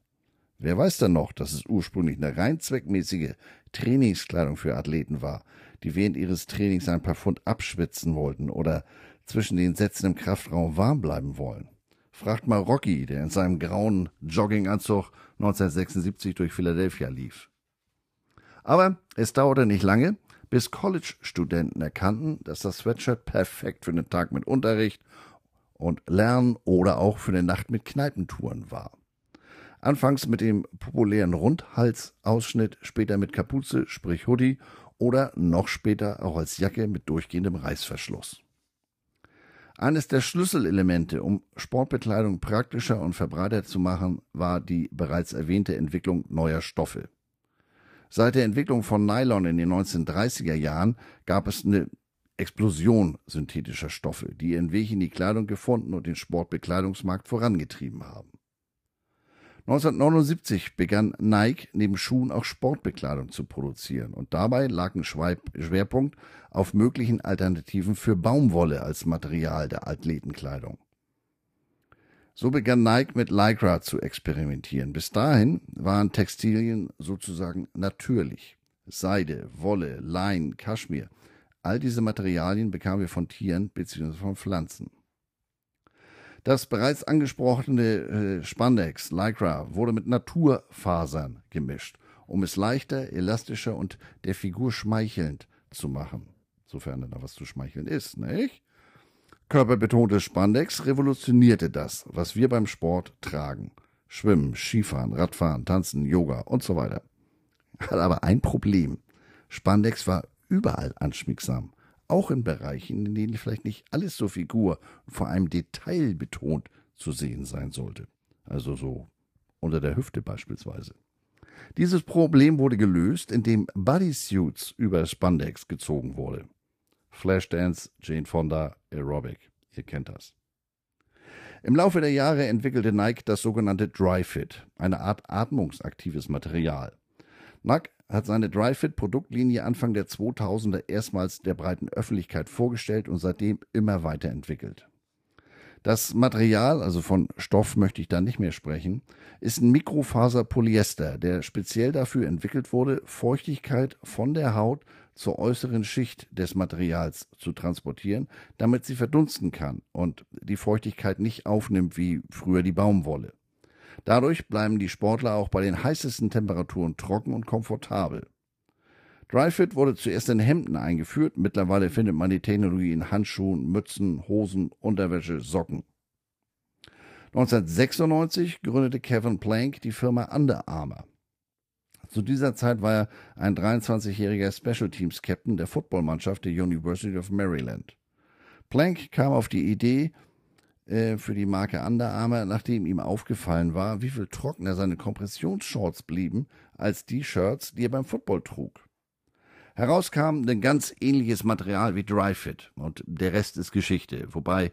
Wer weiß denn noch, dass es ursprünglich eine rein zweckmäßige Trainingskleidung für Athleten war, die während ihres Trainings ein paar Pfund abschwitzen wollten oder zwischen den Sätzen im Kraftraum warm bleiben wollen? Fragt mal Rocky, der in seinem grauen Jogginganzug 1976 durch Philadelphia lief. Aber es dauerte nicht lange, bis College-Studenten erkannten, dass das Sweatshirt perfekt für den Tag mit Unterricht und Lernen oder auch für eine Nacht mit Kneipentouren war. Anfangs mit dem populären Rundhalsausschnitt, später mit Kapuze, sprich Hoodie oder noch später auch als Jacke mit durchgehendem Reißverschluss. Eines der Schlüsselelemente, um Sportbekleidung praktischer und verbreiter zu machen, war die bereits erwähnte Entwicklung neuer Stoffe. Seit der Entwicklung von Nylon in den 1930er Jahren gab es eine Explosion synthetischer Stoffe, die ihren Weg in die Kleidung gefunden und den Sportbekleidungsmarkt vorangetrieben haben. 1979 begann Nike neben Schuhen auch Sportbekleidung zu produzieren und dabei lag ein Schwerpunkt auf möglichen Alternativen für Baumwolle als Material der Athletenkleidung. So begann Nike mit Lycra zu experimentieren. Bis dahin waren Textilien sozusagen natürlich. Seide, Wolle, Lein, Kaschmir. All diese Materialien bekamen wir von Tieren bzw. von Pflanzen. Das bereits angesprochene äh, Spandex, Lycra, wurde mit Naturfasern gemischt, um es leichter, elastischer und der Figur schmeichelnd zu machen. Sofern da was zu schmeicheln ist, nicht? Körperbetontes Spandex revolutionierte das, was wir beim Sport tragen. Schwimmen, Skifahren, Radfahren, Tanzen, Yoga und so weiter. Hat aber ein Problem. Spandex war überall anschmiegsam auch in Bereichen, in denen vielleicht nicht alles so Figur vor allem detailbetont zu sehen sein sollte. Also so unter der Hüfte beispielsweise. Dieses Problem wurde gelöst, indem Bodysuits über Spandex gezogen wurde. Flashdance, Jane Fonda, Aerobic. Ihr kennt das. Im Laufe der Jahre entwickelte Nike das sogenannte Dry Fit, eine Art atmungsaktives Material. Nike hat seine Dryfit-Produktlinie Anfang der 2000er erstmals der breiten Öffentlichkeit vorgestellt und seitdem immer weiterentwickelt. Das Material, also von Stoff möchte ich da nicht mehr sprechen, ist ein Mikrofaserpolyester, der speziell dafür entwickelt wurde, Feuchtigkeit von der Haut zur äußeren Schicht des Materials zu transportieren, damit sie verdunsten kann und die Feuchtigkeit nicht aufnimmt wie früher die Baumwolle. Dadurch bleiben die Sportler auch bei den heißesten Temperaturen trocken und komfortabel. Dryfit wurde zuerst in Hemden eingeführt, mittlerweile findet man die Technologie in Handschuhen, Mützen, Hosen, Unterwäsche, Socken. 1996 gründete Kevin Plank die Firma Under Armour. Zu dieser Zeit war er ein 23-jähriger Special Teams Captain der Footballmannschaft der University of Maryland. Plank kam auf die Idee, äh, für die Marke Under Armour, nachdem ihm aufgefallen war, wie viel trockener seine Kompressionsshorts blieben als die Shirts, die er beim Football trug. Heraus kam ein ganz ähnliches Material wie Dryfit und der Rest ist Geschichte, wobei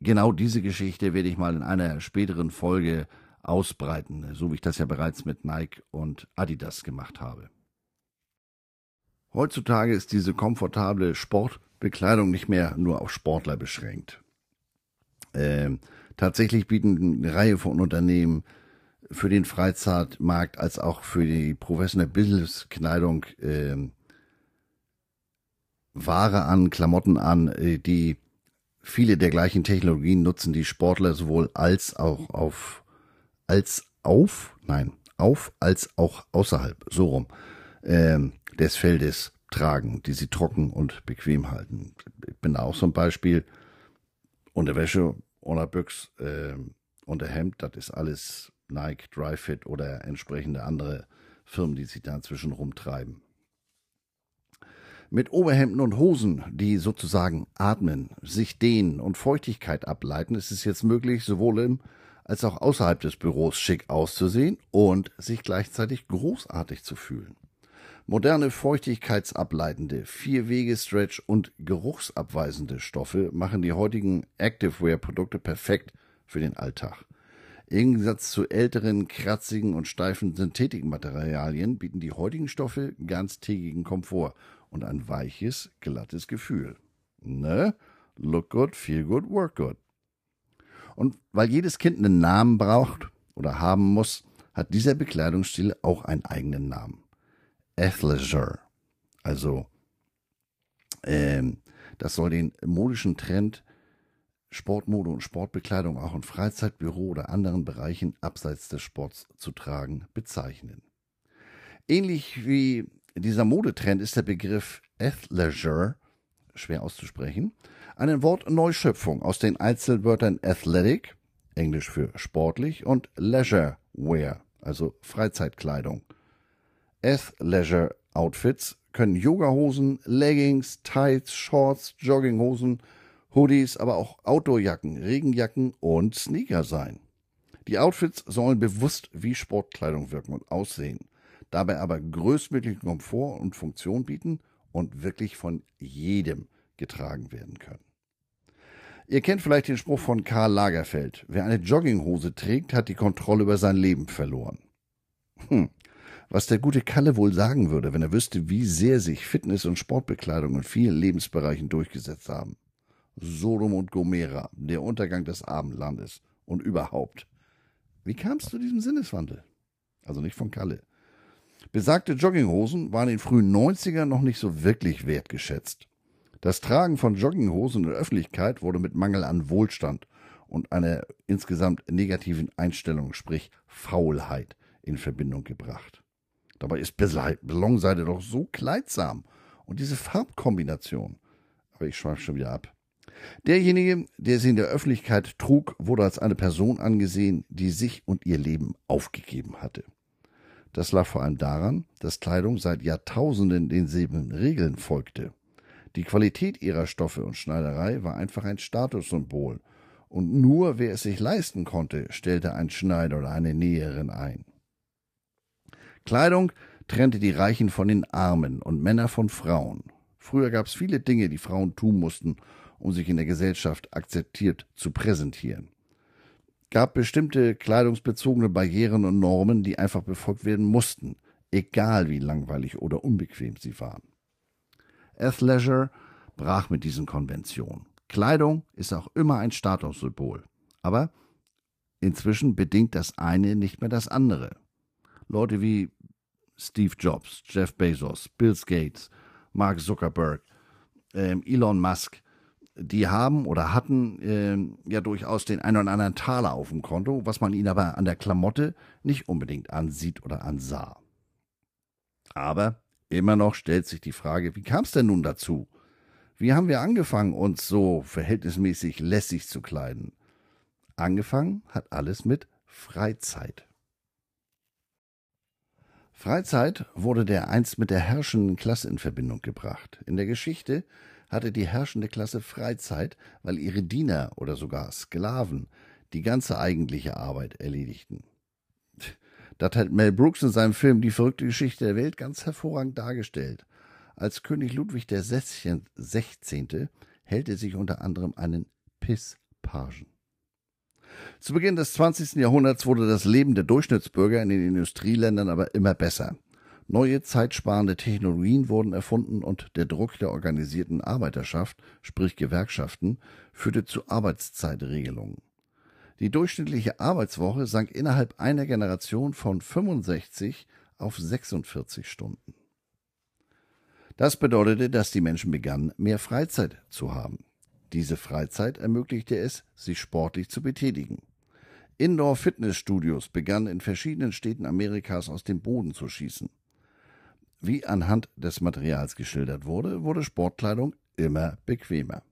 genau diese Geschichte werde ich mal in einer späteren Folge ausbreiten, so wie ich das ja bereits mit Nike und Adidas gemacht habe. Heutzutage ist diese komfortable Sportbekleidung nicht mehr nur auf Sportler beschränkt. Ähm, tatsächlich bieten eine Reihe von Unternehmen für den Freizeitmarkt als auch für die Professional Business Kleidung äh, Ware an, Klamotten an, äh, die viele der gleichen Technologien nutzen, die Sportler sowohl als auch auf als auf, nein, auf als auch außerhalb, so rum, äh, des Feldes tragen, die sie trocken und bequem halten. Ich bin da auch so ein Beispiel. Unterwäsche oder Büchs äh, Hemd, das ist alles Nike, Dryfit oder entsprechende andere Firmen, die sich da inzwischen rumtreiben. Mit Oberhemden und Hosen, die sozusagen atmen, sich dehnen und Feuchtigkeit ableiten, ist es jetzt möglich, sowohl im als auch außerhalb des Büros schick auszusehen und sich gleichzeitig großartig zu fühlen. Moderne feuchtigkeitsableitende, Vier-Wege-Stretch und geruchsabweisende Stoffe machen die heutigen Activewear-Produkte perfekt für den Alltag. Im Gegensatz zu älteren, kratzigen und steifen Synthetikmaterialien bieten die heutigen Stoffe ganztägigen Komfort und ein weiches, glattes Gefühl. Ne? Look good, feel good, work good. Und weil jedes Kind einen Namen braucht oder haben muss, hat dieser Bekleidungsstil auch einen eigenen Namen. Athleisure. Also, ähm, das soll den modischen Trend Sportmode und Sportbekleidung auch in Freizeitbüro oder anderen Bereichen abseits des Sports zu tragen bezeichnen. Ähnlich wie dieser Modetrend ist der Begriff Athleisure, schwer auszusprechen, eine Wortneuschöpfung aus den Einzelwörtern Athletic, Englisch für sportlich, und Leisure Wear, also Freizeitkleidung. Athleisure Outfits können Yogahosen, Leggings, Tights, Shorts, Jogginghosen, Hoodies, aber auch Outdoorjacken, Regenjacken und Sneaker sein. Die Outfits sollen bewusst wie Sportkleidung wirken und aussehen, dabei aber größtmöglichen Komfort und Funktion bieten und wirklich von jedem getragen werden können. Ihr kennt vielleicht den Spruch von Karl Lagerfeld. Wer eine Jogginghose trägt, hat die Kontrolle über sein Leben verloren. Hm. Was der gute Kalle wohl sagen würde, wenn er wüsste, wie sehr sich Fitness- und Sportbekleidung in vielen Lebensbereichen durchgesetzt haben. Sodom und Gomera, der Untergang des Abendlandes und überhaupt. Wie kam es zu diesem Sinneswandel? Also nicht von Kalle. Besagte Jogginghosen waren in den frühen 90ern noch nicht so wirklich wertgeschätzt. Das Tragen von Jogginghosen in der Öffentlichkeit wurde mit Mangel an Wohlstand und einer insgesamt negativen Einstellung, sprich Faulheit, in Verbindung gebracht. Dabei ist Ballonseide doch so kleidsam und diese Farbkombination. Aber ich schweife schon wieder ab. Derjenige, der sie in der Öffentlichkeit trug, wurde als eine Person angesehen, die sich und ihr Leben aufgegeben hatte. Das lag vor allem daran, dass Kleidung seit Jahrtausenden denselben Regeln folgte. Die Qualität ihrer Stoffe und Schneiderei war einfach ein Statussymbol, und nur wer es sich leisten konnte, stellte ein Schneider oder eine Näherin ein. Kleidung trennte die Reichen von den Armen und Männer von Frauen. Früher gab es viele Dinge, die Frauen tun mussten, um sich in der Gesellschaft akzeptiert zu präsentieren. Gab bestimmte kleidungsbezogene Barrieren und Normen, die einfach befolgt werden mussten, egal wie langweilig oder unbequem sie waren. Athleisure brach mit diesen Konventionen. Kleidung ist auch immer ein Statussymbol. Aber inzwischen bedingt das eine nicht mehr das andere. Leute wie Steve Jobs, Jeff Bezos, Bill Gates, Mark Zuckerberg, ähm, Elon Musk die haben oder hatten äh, ja durchaus den einen oder anderen Taler auf dem Konto, was man ihnen aber an der Klamotte nicht unbedingt ansieht oder ansah. Aber immer noch stellt sich die Frage, wie kam es denn nun dazu? Wie haben wir angefangen, uns so verhältnismäßig lässig zu kleiden? Angefangen hat alles mit Freizeit. Freizeit wurde der einst mit der herrschenden Klasse in Verbindung gebracht. In der Geschichte hatte die herrschende Klasse Freizeit, weil ihre Diener oder sogar Sklaven die ganze eigentliche Arbeit erledigten. Das hat Mel Brooks in seinem Film Die verrückte Geschichte der Welt ganz hervorragend dargestellt. Als König Ludwig der 16. hält er sich unter anderem einen Pisspagen. Zu Beginn des 20. Jahrhunderts wurde das Leben der Durchschnittsbürger in den Industrieländern aber immer besser. Neue zeitsparende Technologien wurden erfunden und der Druck der organisierten Arbeiterschaft, sprich Gewerkschaften, führte zu Arbeitszeitregelungen. Die durchschnittliche Arbeitswoche sank innerhalb einer Generation von 65 auf 46 Stunden. Das bedeutete, dass die Menschen begannen, mehr Freizeit zu haben. Diese Freizeit ermöglichte es, sich sportlich zu betätigen. Indoor-Fitnessstudios begannen in verschiedenen Städten Amerikas aus dem Boden zu schießen. Wie anhand des Materials geschildert wurde, wurde Sportkleidung immer bequemer.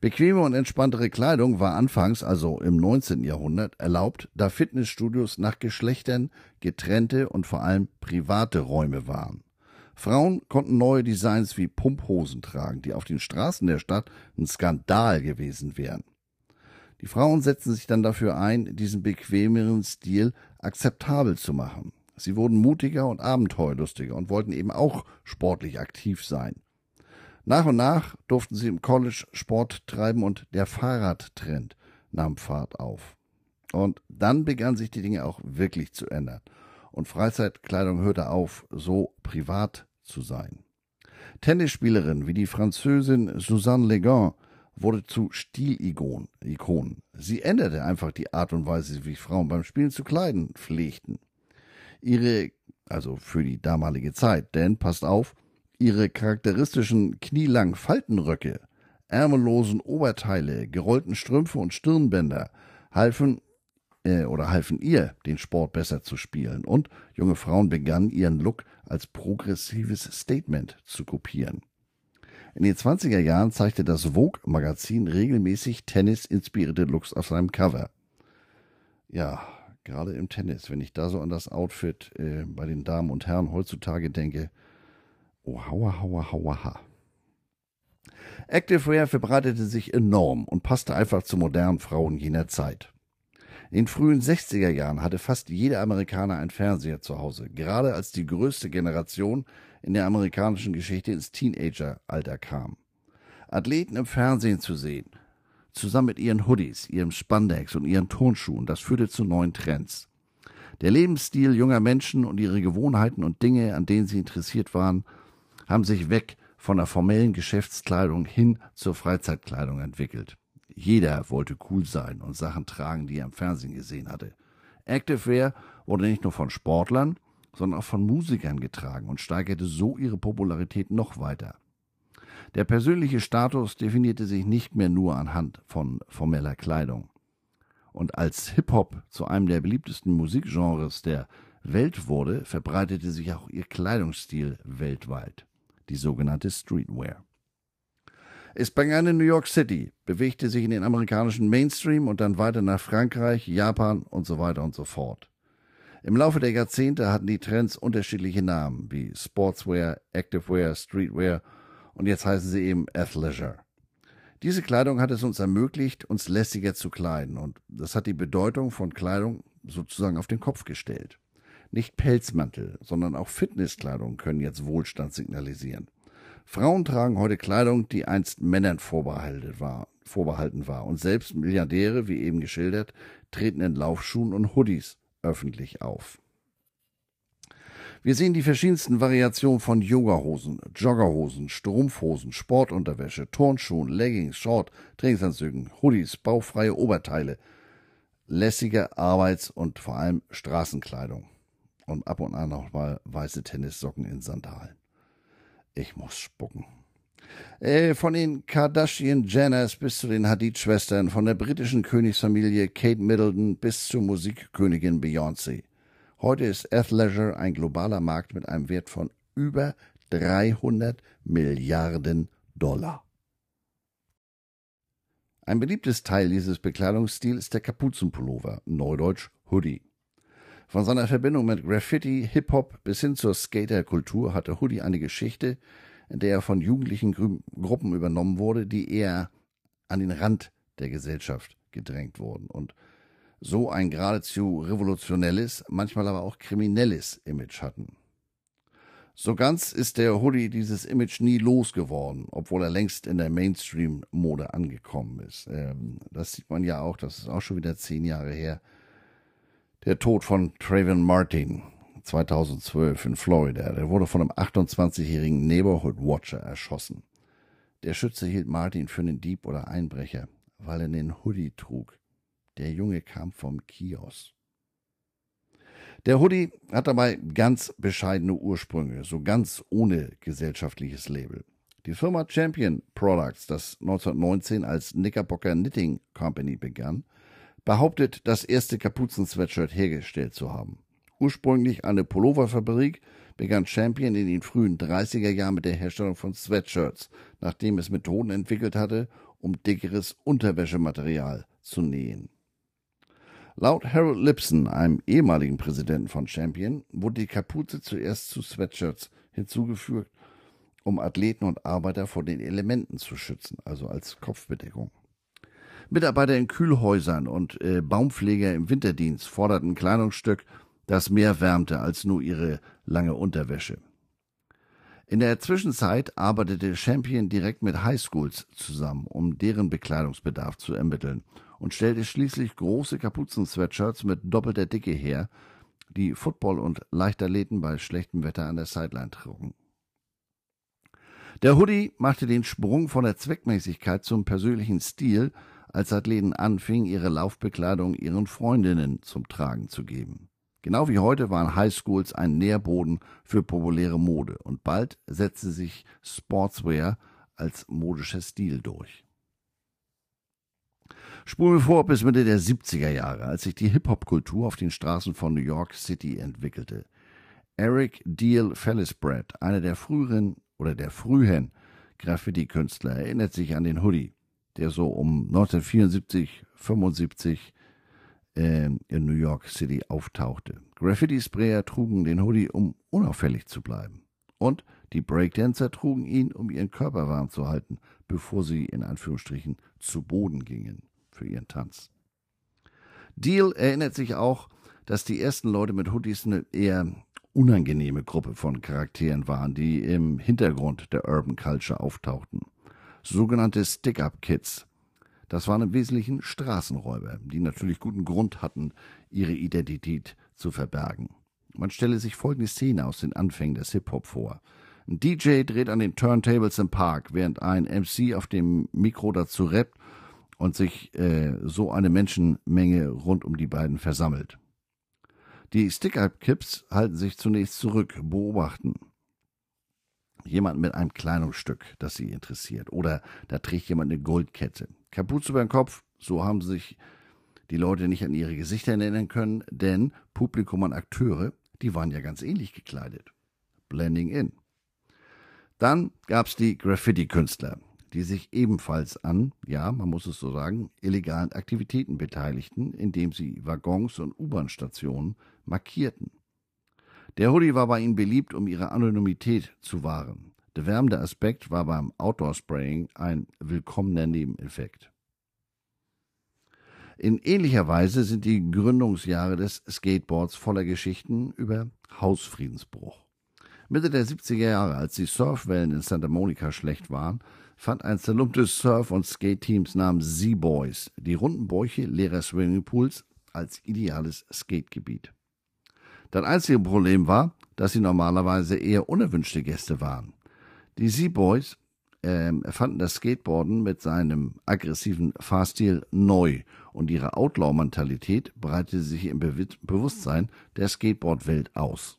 Bequeme und entspanntere Kleidung war anfangs, also im 19. Jahrhundert, erlaubt, da Fitnessstudios nach Geschlechtern getrennte und vor allem private Räume waren. Frauen konnten neue Designs wie Pumphosen tragen, die auf den Straßen der Stadt ein Skandal gewesen wären. Die Frauen setzten sich dann dafür ein, diesen bequemeren Stil akzeptabel zu machen. Sie wurden mutiger und abenteuerlustiger und wollten eben auch sportlich aktiv sein. Nach und nach durften sie im College Sport treiben und der Fahrradtrend nahm Fahrt auf. Und dann begannen sich die Dinge auch wirklich zu ändern. Und Freizeitkleidung hörte auf, so privat zu sein. Tennisspielerinnen wie die Französin Suzanne Legan wurde zu Stilikonen. Sie änderte einfach die Art und Weise, wie Frauen beim Spielen zu kleiden pflegten. Ihre, also für die damalige Zeit, denn passt auf, ihre charakteristischen knielangen Faltenröcke, ärmellosen Oberteile, gerollten Strümpfe und Stirnbänder halfen äh, oder halfen ihr, den Sport besser zu spielen. Und junge Frauen begannen ihren Look als progressives Statement zu kopieren. In den 20er Jahren zeigte das Vogue-Magazin regelmäßig Tennis-inspirierte Looks auf seinem Cover. Ja, gerade im Tennis, wenn ich da so an das Outfit äh, bei den Damen und Herren heutzutage denke, oh, hauer, hauer, hauer, ha. Activewear verbreitete sich enorm und passte einfach zu modernen Frauen jener Zeit. In den frühen 60er Jahren hatte fast jeder Amerikaner einen Fernseher zu Hause, gerade als die größte Generation in der amerikanischen Geschichte ins Teenageralter kam. Athleten im Fernsehen zu sehen, zusammen mit ihren Hoodies, ihrem Spandex und ihren Turnschuhen, das führte zu neuen Trends. Der Lebensstil junger Menschen und ihre Gewohnheiten und Dinge, an denen sie interessiert waren, haben sich weg von der formellen Geschäftskleidung hin zur Freizeitkleidung entwickelt. Jeder wollte cool sein und Sachen tragen, die er im Fernsehen gesehen hatte. Activewear wurde nicht nur von Sportlern, sondern auch von Musikern getragen und steigerte so ihre Popularität noch weiter. Der persönliche Status definierte sich nicht mehr nur anhand von formeller Kleidung. Und als Hip-Hop zu einem der beliebtesten Musikgenres der Welt wurde, verbreitete sich auch ihr Kleidungsstil weltweit, die sogenannte Streetwear. Es begann in New York City, bewegte sich in den amerikanischen Mainstream und dann weiter nach Frankreich, Japan und so weiter und so fort. Im Laufe der Jahrzehnte hatten die Trends unterschiedliche Namen, wie Sportswear, Activewear, Streetwear und jetzt heißen sie eben Athleisure. Diese Kleidung hat es uns ermöglicht, uns lässiger zu kleiden und das hat die Bedeutung von Kleidung sozusagen auf den Kopf gestellt. Nicht Pelzmantel, sondern auch Fitnesskleidung können jetzt Wohlstand signalisieren. Frauen tragen heute Kleidung, die einst Männern vorbehalten war, vorbehalten war. Und selbst Milliardäre, wie eben geschildert, treten in Laufschuhen und Hoodies öffentlich auf. Wir sehen die verschiedensten Variationen von Yogahosen, Joggerhosen, Strumpfhosen, Sportunterwäsche, Turnschuhen, Leggings, Short, Trainingsanzügen, Hoodies, baufreie Oberteile, lässige Arbeits- und vor allem Straßenkleidung. Und ab und an noch mal weiße Tennissocken in Sandalen. Ich muss spucken. Äh, von den Kardashian Jenners bis zu den Hadid-Schwestern, von der britischen Königsfamilie Kate Middleton bis zur Musikkönigin Beyoncé. Heute ist Athleisure ein globaler Markt mit einem Wert von über 300 Milliarden Dollar. Ein beliebtes Teil dieses Bekleidungsstils ist der Kapuzenpullover, neudeutsch Hoodie. Von seiner Verbindung mit Graffiti, Hip-Hop bis hin zur Skaterkultur hatte Hoodie eine Geschichte, in der er von jugendlichen Gru Gruppen übernommen wurde, die eher an den Rand der Gesellschaft gedrängt wurden und so ein geradezu revolutionelles, manchmal aber auch kriminelles Image hatten. So ganz ist der Hoodie dieses Image nie losgeworden, obwohl er längst in der Mainstream-Mode angekommen ist. Ähm, das sieht man ja auch, das ist auch schon wieder zehn Jahre her, der Tod von Trayvon Martin 2012 in Florida. Der wurde von einem 28-jährigen Neighborhood Watcher erschossen. Der Schütze hielt Martin für einen Dieb oder Einbrecher, weil er den Hoodie trug. Der Junge kam vom Kiosk. Der Hoodie hat dabei ganz bescheidene Ursprünge, so ganz ohne gesellschaftliches Label. Die Firma Champion Products, das 1919 als Knickerbocker Knitting Company begann, behauptet, das erste Kapuzen-Sweatshirt hergestellt zu haben. Ursprünglich eine Pulloverfabrik, begann Champion in den frühen 30er Jahren mit der Herstellung von Sweatshirts, nachdem es Methoden entwickelt hatte, um dickeres Unterwäschematerial zu nähen. Laut Harold Lipson, einem ehemaligen Präsidenten von Champion, wurde die Kapuze zuerst zu Sweatshirts hinzugefügt, um Athleten und Arbeiter vor den Elementen zu schützen, also als Kopfbedeckung. Mitarbeiter in Kühlhäusern und äh, Baumpfleger im Winterdienst forderten Kleidungsstück, das mehr wärmte als nur ihre lange Unterwäsche. In der Zwischenzeit arbeitete Champion direkt mit Highschools zusammen, um deren Bekleidungsbedarf zu ermitteln und stellte schließlich große Kapuzen-Sweatshirts mit doppelter Dicke her, die Football- und Leichtathleten bei schlechtem Wetter an der Sideline trugen. Der Hoodie machte den Sprung von der Zweckmäßigkeit zum persönlichen Stil, als Athleten anfingen, ihre Laufbekleidung ihren Freundinnen zum Tragen zu geben. Genau wie heute waren Highschools ein Nährboden für populäre Mode und bald setzte sich Sportswear als modischer Stil durch. Spulen wir vor bis Mitte der 70er Jahre, als sich die Hip-Hop-Kultur auf den Straßen von New York City entwickelte. Eric Deal Fellisbrad, einer der früheren oder der frühen Graffiti-Künstler, erinnert sich an den Hoodie, der so um 1974, 75 äh, in New York City auftauchte. Graffiti-Sprayer trugen den Hoodie, um unauffällig zu bleiben. Und die Breakdancer trugen ihn, um ihren Körper warm zu halten, bevor sie in Anführungsstrichen zu Boden gingen für ihren Tanz. Deal erinnert sich auch, dass die ersten Leute mit Hoodies eine eher unangenehme Gruppe von Charakteren waren, die im Hintergrund der Urban Culture auftauchten. Sogenannte Stick-Up-Kids. Das waren im Wesentlichen Straßenräuber, die natürlich guten Grund hatten, ihre Identität zu verbergen. Man stelle sich folgende Szene aus den Anfängen des Hip-Hop vor. Ein DJ dreht an den Turntables im Park, während ein MC auf dem Mikro dazu rappt und sich äh, so eine Menschenmenge rund um die beiden versammelt. Die Stick-Up-Kips halten sich zunächst zurück, beobachten. Jemand mit einem Kleidungsstück, das sie interessiert. Oder da trägt jemand eine Goldkette. Kapuze über den Kopf, so haben sich die Leute nicht an ihre Gesichter erinnern können, denn Publikum und Akteure, die waren ja ganz ähnlich gekleidet. Blending in. Dann gab's die Graffiti-Künstler die sich ebenfalls an, ja, man muss es so sagen, illegalen Aktivitäten beteiligten, indem sie Waggons und U-Bahn-Stationen markierten. Der Hoodie war bei ihnen beliebt, um ihre Anonymität zu wahren. Der wärmende Aspekt war beim Outdoor-Spraying ein willkommener Nebeneffekt. In ähnlicher Weise sind die Gründungsjahre des Skateboards voller Geschichten über Hausfriedensbruch. Mitte der 70er Jahre, als die Surfwellen in Santa Monica schlecht waren, fand ein zerlumptes Surf- und Skate-Teams namens Z-Boys die runden Bäuche leerer Swimmingpools als ideales Skategebiet. Das einzige Problem war, dass sie normalerweise eher unerwünschte Gäste waren. Die Z-Boys äh, fanden das Skateboarden mit seinem aggressiven Fahrstil neu und ihre Outlaw-Mentalität breitete sich im Be Bewusstsein der Skateboard-Welt aus.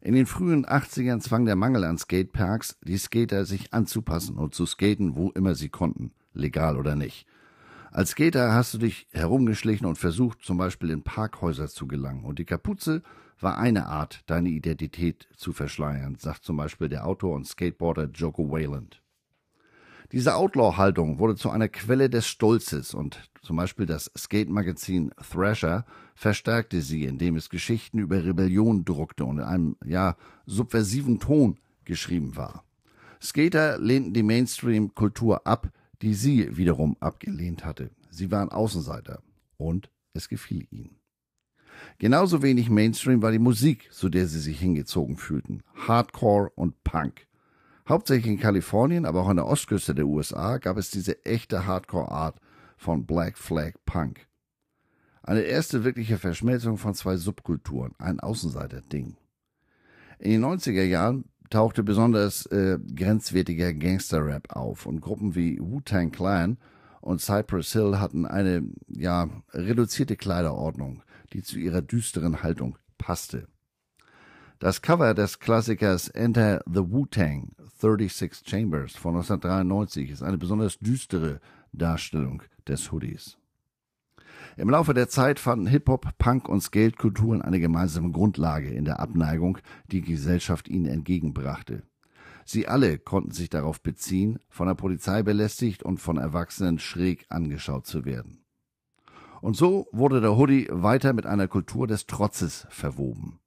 In den frühen 80ern zwang der Mangel an Skateparks die Skater sich anzupassen und zu skaten, wo immer sie konnten, legal oder nicht. Als Skater hast du dich herumgeschlichen und versucht, zum Beispiel in Parkhäuser zu gelangen. Und die Kapuze war eine Art, deine Identität zu verschleiern, sagt zum Beispiel der Autor und Skateboarder Joko Wayland. Diese Outlaw-Haltung wurde zu einer Quelle des Stolzes und zum Beispiel das Skate-Magazin Thrasher verstärkte sie, indem es Geschichten über Rebellion druckte und in einem, ja, subversiven Ton geschrieben war. Skater lehnten die Mainstream-Kultur ab, die sie wiederum abgelehnt hatte. Sie waren Außenseiter und es gefiel ihnen. Genauso wenig Mainstream war die Musik, zu der sie sich hingezogen fühlten. Hardcore und Punk. Hauptsächlich in Kalifornien, aber auch an der Ostküste der USA gab es diese echte Hardcore-Art von Black Flag Punk. Eine erste wirkliche Verschmelzung von zwei Subkulturen, ein Außenseiter-Ding. In den 90er Jahren tauchte besonders äh, grenzwertiger Gangster-Rap auf und Gruppen wie Wu-Tang Clan und Cypress Hill hatten eine, ja, reduzierte Kleiderordnung, die zu ihrer düsteren Haltung passte. Das Cover des Klassikers Enter the Wu-Tang 36 Chambers von 1993 ist eine besonders düstere Darstellung des Hoodies. Im Laufe der Zeit fanden Hip-Hop, Punk und Skate-Kulturen eine gemeinsame Grundlage in der Abneigung, die die Gesellschaft ihnen entgegenbrachte. Sie alle konnten sich darauf beziehen, von der Polizei belästigt und von Erwachsenen schräg angeschaut zu werden. Und so wurde der Hoodie weiter mit einer Kultur des Trotzes verwoben.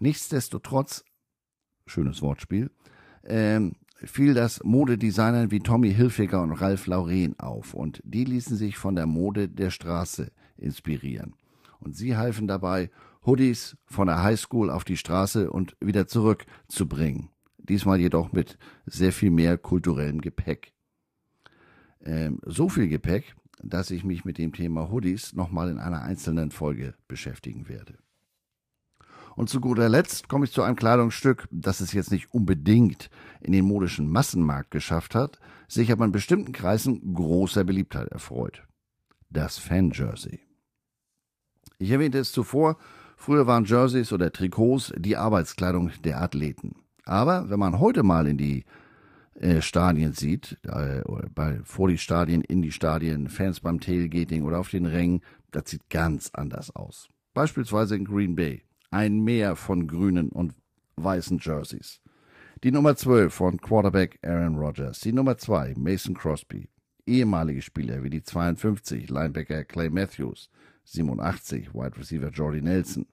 Nichtsdestotrotz, schönes Wortspiel, ähm, fiel das Modedesignern wie Tommy Hilfiger und Ralph Lauren auf und die ließen sich von der Mode der Straße inspirieren. Und sie halfen dabei, Hoodies von der Highschool auf die Straße und wieder zurück zu bringen. Diesmal jedoch mit sehr viel mehr kulturellem Gepäck. Ähm, so viel Gepäck, dass ich mich mit dem Thema Hoodies nochmal in einer einzelnen Folge beschäftigen werde. Und zu guter Letzt komme ich zu einem Kleidungsstück, das es jetzt nicht unbedingt in den modischen Massenmarkt geschafft hat, sich aber in bestimmten Kreisen großer Beliebtheit erfreut. Das Fan-Jersey. Ich erwähnte es zuvor, früher waren Jerseys oder Trikots die Arbeitskleidung der Athleten. Aber wenn man heute mal in die äh, Stadien sieht, äh, bei, vor die Stadien, in die Stadien, Fans beim Tailgating oder auf den Rängen, das sieht ganz anders aus. Beispielsweise in Green Bay ein Meer von grünen und weißen Jerseys. Die Nummer 12 von Quarterback Aaron Rodgers, die Nummer 2 Mason Crosby, ehemalige Spieler wie die 52 Linebacker Clay Matthews, 87 Wide Receiver Jordy Nelson.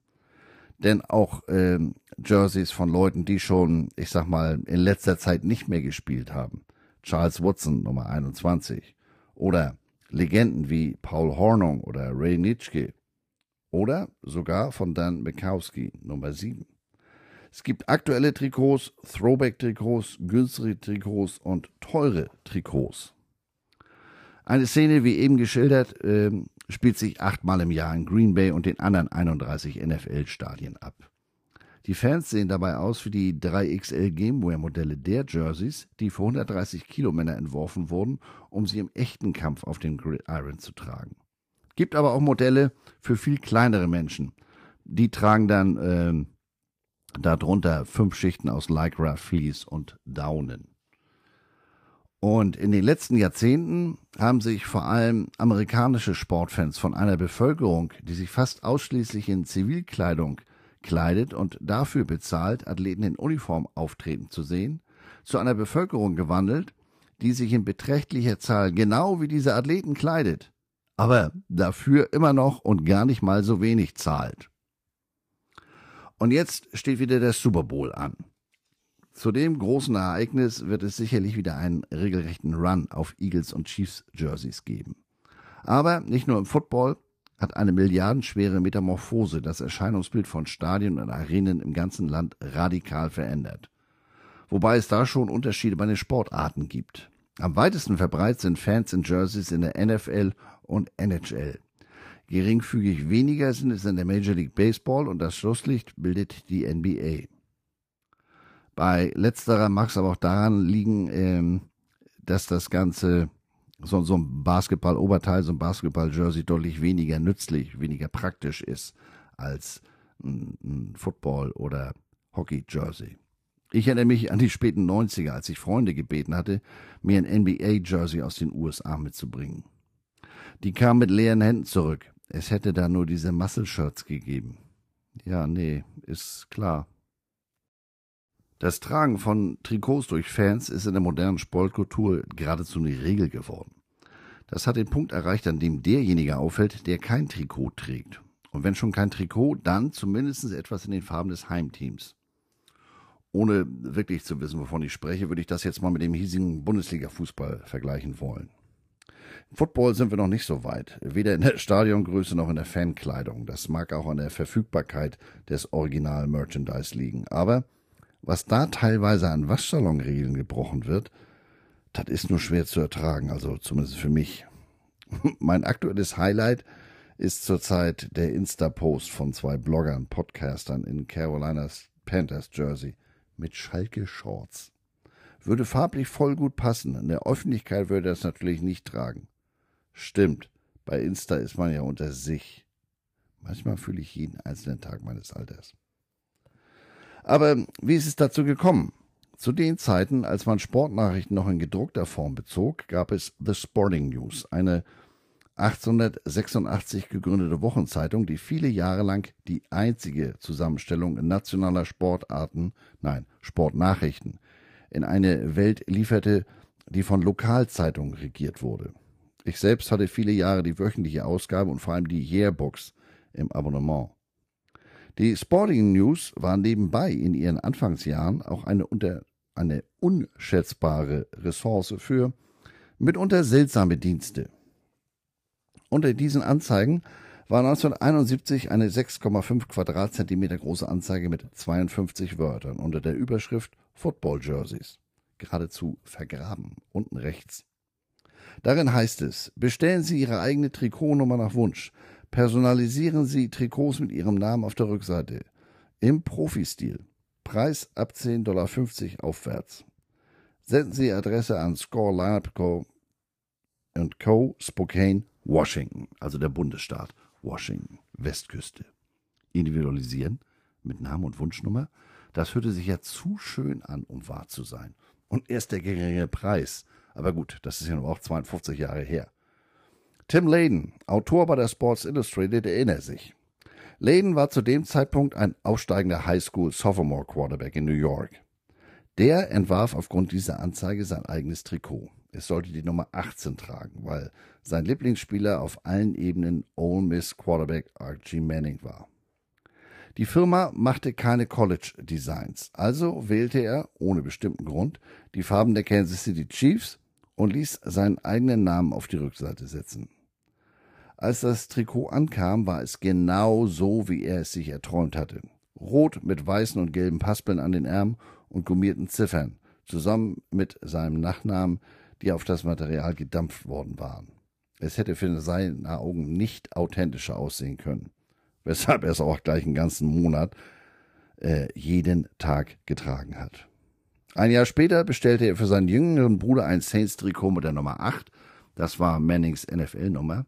Denn auch ähm, Jerseys von Leuten, die schon, ich sag mal, in letzter Zeit nicht mehr gespielt haben. Charles Woodson, Nummer 21. Oder Legenden wie Paul Hornung oder Ray Nitschke oder sogar von Dan Mikowski, Nummer 7. Es gibt aktuelle Trikots, Throwback-Trikots, günstige Trikots und teure Trikots. Eine Szene, wie eben geschildert, äh, spielt sich achtmal im Jahr in Green Bay und den anderen 31 NFL-Stadien ab. Die Fans sehen dabei aus wie die 3XL Gameware-Modelle der Jerseys, die für 130 Kilo Männer entworfen wurden, um sie im echten Kampf auf dem Gridiron zu tragen. Gibt aber auch Modelle für viel kleinere Menschen. Die tragen dann äh, darunter fünf Schichten aus Lycra, Fleece und Daunen. Und in den letzten Jahrzehnten haben sich vor allem amerikanische Sportfans von einer Bevölkerung, die sich fast ausschließlich in Zivilkleidung kleidet und dafür bezahlt, Athleten in Uniform auftreten zu sehen, zu einer Bevölkerung gewandelt, die sich in beträchtlicher Zahl genau wie diese Athleten kleidet aber dafür immer noch und gar nicht mal so wenig zahlt. Und jetzt steht wieder der Super Bowl an. Zu dem großen Ereignis wird es sicherlich wieder einen regelrechten Run auf Eagles und Chiefs Jerseys geben. Aber nicht nur im Football hat eine milliardenschwere Metamorphose das Erscheinungsbild von Stadien und Arenen im ganzen Land radikal verändert. Wobei es da schon Unterschiede bei den Sportarten gibt. Am weitesten verbreitet sind Fans in Jerseys in der NFL und NHL. Geringfügig weniger sind es in der Major League Baseball und das Schlusslicht bildet die NBA. Bei letzterer mag es aber auch daran liegen, ähm, dass das Ganze so, so ein Basketball-Oberteil, so ein Basketball-Jersey deutlich weniger nützlich, weniger praktisch ist als ein, ein Football- oder Hockey-Jersey. Ich erinnere mich an die späten 90er, als ich Freunde gebeten hatte, mir ein NBA-Jersey aus den USA mitzubringen. Die kam mit leeren Händen zurück. Es hätte da nur diese Muscle-Shirts gegeben. Ja, nee, ist klar. Das Tragen von Trikots durch Fans ist in der modernen Sportkultur geradezu eine Regel geworden. Das hat den Punkt erreicht, an dem derjenige auffällt, der kein Trikot trägt. Und wenn schon kein Trikot, dann zumindest etwas in den Farben des Heimteams. Ohne wirklich zu wissen, wovon ich spreche, würde ich das jetzt mal mit dem hiesigen Bundesliga-Fußball vergleichen wollen. Football sind wir noch nicht so weit. Weder in der Stadiongröße noch in der Fankleidung. Das mag auch an der Verfügbarkeit des Original-Merchandise liegen. Aber was da teilweise an Waschsalonregeln gebrochen wird, das ist nur schwer zu ertragen, also zumindest für mich. mein aktuelles Highlight ist zurzeit der Insta-Post von zwei Bloggern, Podcastern in Carolinas Panthers Jersey mit Schalke-Shorts. Würde farblich voll gut passen. In der Öffentlichkeit würde das natürlich nicht tragen. Stimmt, bei Insta ist man ja unter sich. Manchmal fühle ich jeden einzelnen Tag meines Alters. Aber wie ist es dazu gekommen? Zu den Zeiten, als man Sportnachrichten noch in gedruckter Form bezog, gab es The Sporting News, eine 1886 gegründete Wochenzeitung, die viele Jahre lang die einzige Zusammenstellung nationaler Sportarten, nein, Sportnachrichten, in eine Welt lieferte, die von Lokalzeitungen regiert wurde. Ich selbst hatte viele Jahre die wöchentliche Ausgabe und vor allem die Yearbox im Abonnement. Die Sporting News war nebenbei in ihren Anfangsjahren auch eine unter eine unschätzbare Ressource für mitunter seltsame Dienste. Unter diesen Anzeigen war 1971 eine 6,5 Quadratzentimeter große Anzeige mit 52 Wörtern unter der Überschrift Football Jerseys. Geradezu vergraben, unten rechts. Darin heißt es, bestellen Sie Ihre eigene Trikotnummer nach Wunsch. Personalisieren Sie Trikots mit Ihrem Namen auf der Rückseite. Im Profistil. Preis ab 10,50 Dollar aufwärts. Senden Sie Adresse an Score Lineup Co. Co. Spokane, Washington, also der Bundesstaat Washington, Westküste. Individualisieren mit Namen und Wunschnummer, das hörte sich ja zu schön an, um wahr zu sein. Und erst der geringe Preis. Aber gut, das ist ja nur auch 52 Jahre her. Tim Layden, Autor bei der Sports Illustrated, erinnert sich. Layden war zu dem Zeitpunkt ein aufsteigender Highschool Sophomore Quarterback in New York. Der entwarf aufgrund dieser Anzeige sein eigenes Trikot. Es sollte die Nummer 18 tragen, weil sein Lieblingsspieler auf allen Ebenen Ole Miss Quarterback Archie Manning war. Die Firma machte keine College Designs, also wählte er, ohne bestimmten Grund, die Farben der Kansas City Chiefs und ließ seinen eigenen Namen auf die Rückseite setzen. Als das Trikot ankam, war es genau so, wie er es sich erträumt hatte. Rot mit weißen und gelben Paspeln an den Ärmen und gummierten Ziffern, zusammen mit seinem Nachnamen, die auf das Material gedampft worden waren. Es hätte für seine Augen nicht authentischer aussehen können, weshalb er es auch gleich einen ganzen Monat äh, jeden Tag getragen hat. Ein Jahr später bestellte er für seinen jüngeren Bruder ein Saints-Trikot mit der Nummer 8, das war Mannings NFL-Nummer,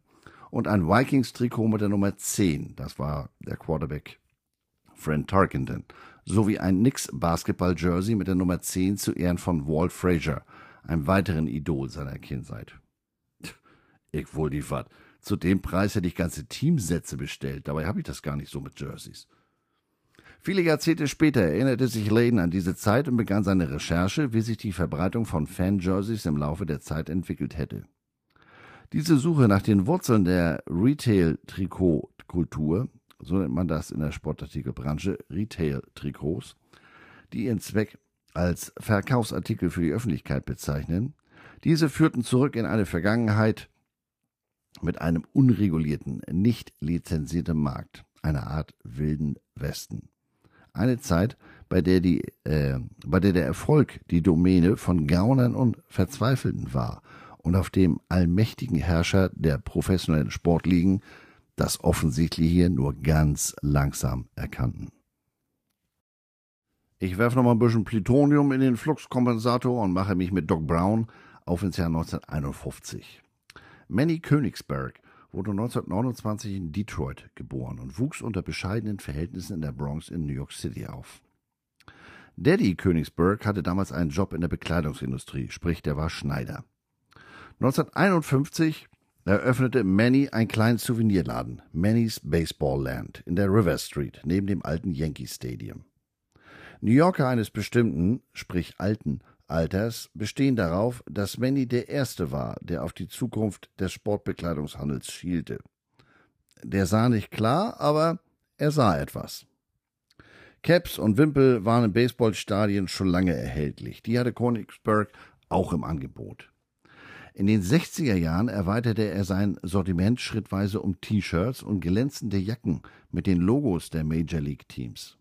und ein Vikings-Trikot mit der Nummer 10, das war der Quarterback Fred Tarkenton, sowie ein Knicks-Basketball-Jersey mit der Nummer 10 zu Ehren von Walt Frazier, einem weiteren Idol seiner Kindheit. Ich wohl die Fahrt. Zu dem Preis hätte ich ganze Teamsätze bestellt, dabei habe ich das gar nicht so mit Jerseys. Viele Jahrzehnte später erinnerte sich Layden an diese Zeit und begann seine Recherche, wie sich die Verbreitung von Fan-Jerseys im Laufe der Zeit entwickelt hätte. Diese Suche nach den Wurzeln der Retail-Trikot-Kultur, so nennt man das in der Sportartikelbranche, Retail-Trikots, die ihren Zweck als Verkaufsartikel für die Öffentlichkeit bezeichnen, diese führten zurück in eine Vergangenheit mit einem unregulierten, nicht lizenzierten Markt, einer Art wilden Westen. Eine Zeit, bei der, die, äh, bei der der Erfolg die Domäne von Gaunern und Verzweifelten war und auf dem allmächtigen Herrscher der professionellen Sportligen das offensichtlich hier nur ganz langsam erkannten. Ich werfe noch mal ein bisschen Plutonium in den Fluxkompensator und mache mich mit Doc Brown auf ins Jahr 1951. Manny Königsberg wurde 1929 in Detroit geboren und wuchs unter bescheidenen Verhältnissen in der Bronx in New York City auf. Daddy Königsberg hatte damals einen Job in der Bekleidungsindustrie, sprich der war Schneider. 1951 eröffnete Manny einen kleinen Souvenirladen, Manny's Baseball Land, in der River Street, neben dem alten Yankee Stadium. New Yorker eines bestimmten, sprich alten Alters bestehen darauf, dass Manny der Erste war, der auf die Zukunft des Sportbekleidungshandels schielte. Der sah nicht klar, aber er sah etwas. Caps und Wimpel waren in Baseballstadien schon lange erhältlich. Die hatte Königsberg auch im Angebot. In den 60er Jahren erweiterte er sein Sortiment schrittweise um T-Shirts und glänzende Jacken mit den Logos der Major League Teams.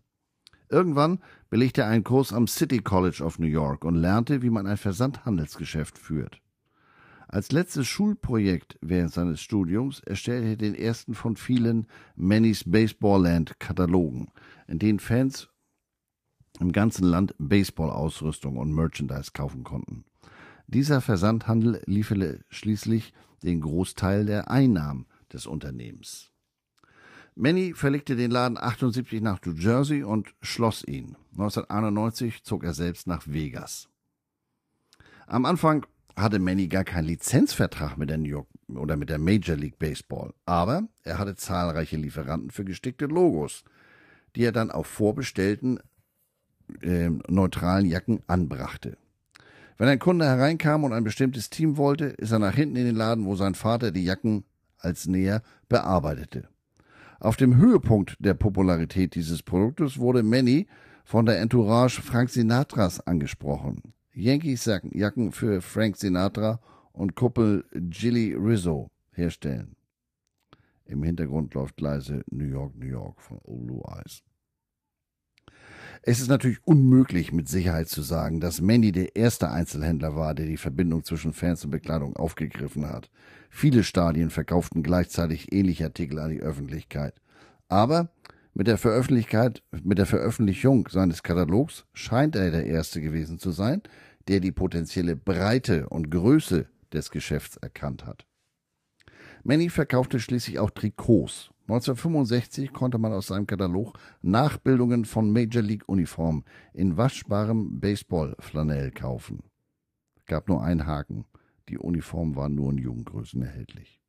Irgendwann belegte er einen Kurs am City College of New York und lernte, wie man ein Versandhandelsgeschäft führt. Als letztes Schulprojekt während seines Studiums erstellte er den ersten von vielen Manny's Baseballland Katalogen, in denen Fans im ganzen Land Baseballausrüstung und Merchandise kaufen konnten. Dieser Versandhandel lieferte schließlich den Großteil der Einnahmen des Unternehmens. Manny verlegte den Laden 78 nach New Jersey und schloss ihn. 1991 zog er selbst nach Vegas. Am Anfang hatte Manny gar keinen Lizenzvertrag mit der New York oder mit der Major League Baseball, aber er hatte zahlreiche Lieferanten für gestickte Logos, die er dann auf vorbestellten äh, neutralen Jacken anbrachte. Wenn ein Kunde hereinkam und ein bestimmtes Team wollte, ist er nach hinten in den Laden, wo sein Vater die Jacken als Näher bearbeitete. Auf dem Höhepunkt der Popularität dieses Produktes wurde Manny von der Entourage Frank Sinatras angesprochen. Yankees Jacken für Frank Sinatra und Kuppel Gilly Rizzo herstellen. Im Hintergrund läuft leise New York, New York von Old Blue Eyes. Es ist natürlich unmöglich mit Sicherheit zu sagen, dass Manny der erste Einzelhändler war, der die Verbindung zwischen Fans und Bekleidung aufgegriffen hat. Viele Stadien verkauften gleichzeitig ähnliche Artikel an die Öffentlichkeit. Aber mit der, mit der Veröffentlichung seines Katalogs scheint er der Erste gewesen zu sein, der die potenzielle Breite und Größe des Geschäfts erkannt hat. Manny verkaufte schließlich auch Trikots. 1965 konnte man aus seinem Katalog Nachbildungen von Major League Uniformen in waschbarem Baseball-Flanell kaufen. Gab nur einen Haken. Die Uniform war nur in Jugendgrößen erhältlich.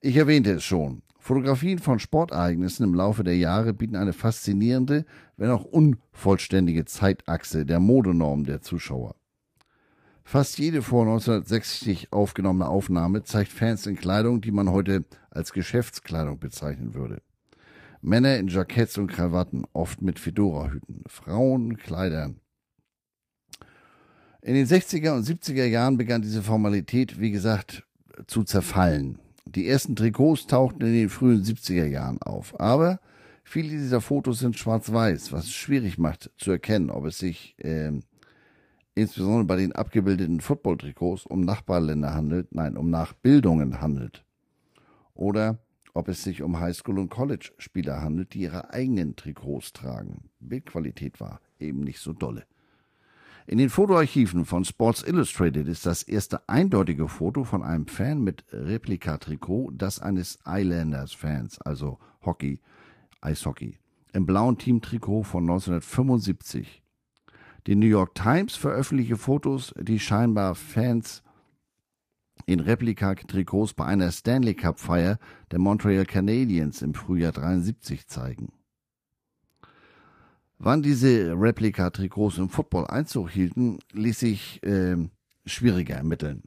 Ich erwähnte es schon. Fotografien von Sportereignissen im Laufe der Jahre bieten eine faszinierende, wenn auch unvollständige Zeitachse der Modenorm der Zuschauer. Fast jede vor 1960 aufgenommene Aufnahme zeigt Fans in Kleidung, die man heute als Geschäftskleidung bezeichnen würde. Männer in Jacketts und Krawatten, oft mit Fedora-Hüten, Frauen Kleidern. In den 60er und 70er Jahren begann diese Formalität, wie gesagt, zu zerfallen. Die ersten Trikots tauchten in den frühen 70er Jahren auf, aber viele dieser Fotos sind schwarz-weiß, was es schwierig macht zu erkennen, ob es sich äh, insbesondere bei den abgebildeten Football-Trikots um Nachbarländer handelt, nein, um Nachbildungen handelt. Oder ob es sich um Highschool- und College-Spieler handelt, die ihre eigenen Trikots tragen. Bildqualität war eben nicht so dolle. In den Fotoarchiven von Sports Illustrated ist das erste eindeutige Foto von einem Fan mit Replikatrikot das eines Islanders-Fans, also Hockey, Eishockey, im blauen Teamtrikot von 1975. Die New York Times veröffentlichte Fotos, die scheinbar Fans in Replika-Trikots bei einer Stanley Cup-Feier der Montreal Canadiens im Frühjahr 73 zeigen. Wann diese Replika-Trikots im Football Einzug hielten, ließ sich äh, schwieriger ermitteln.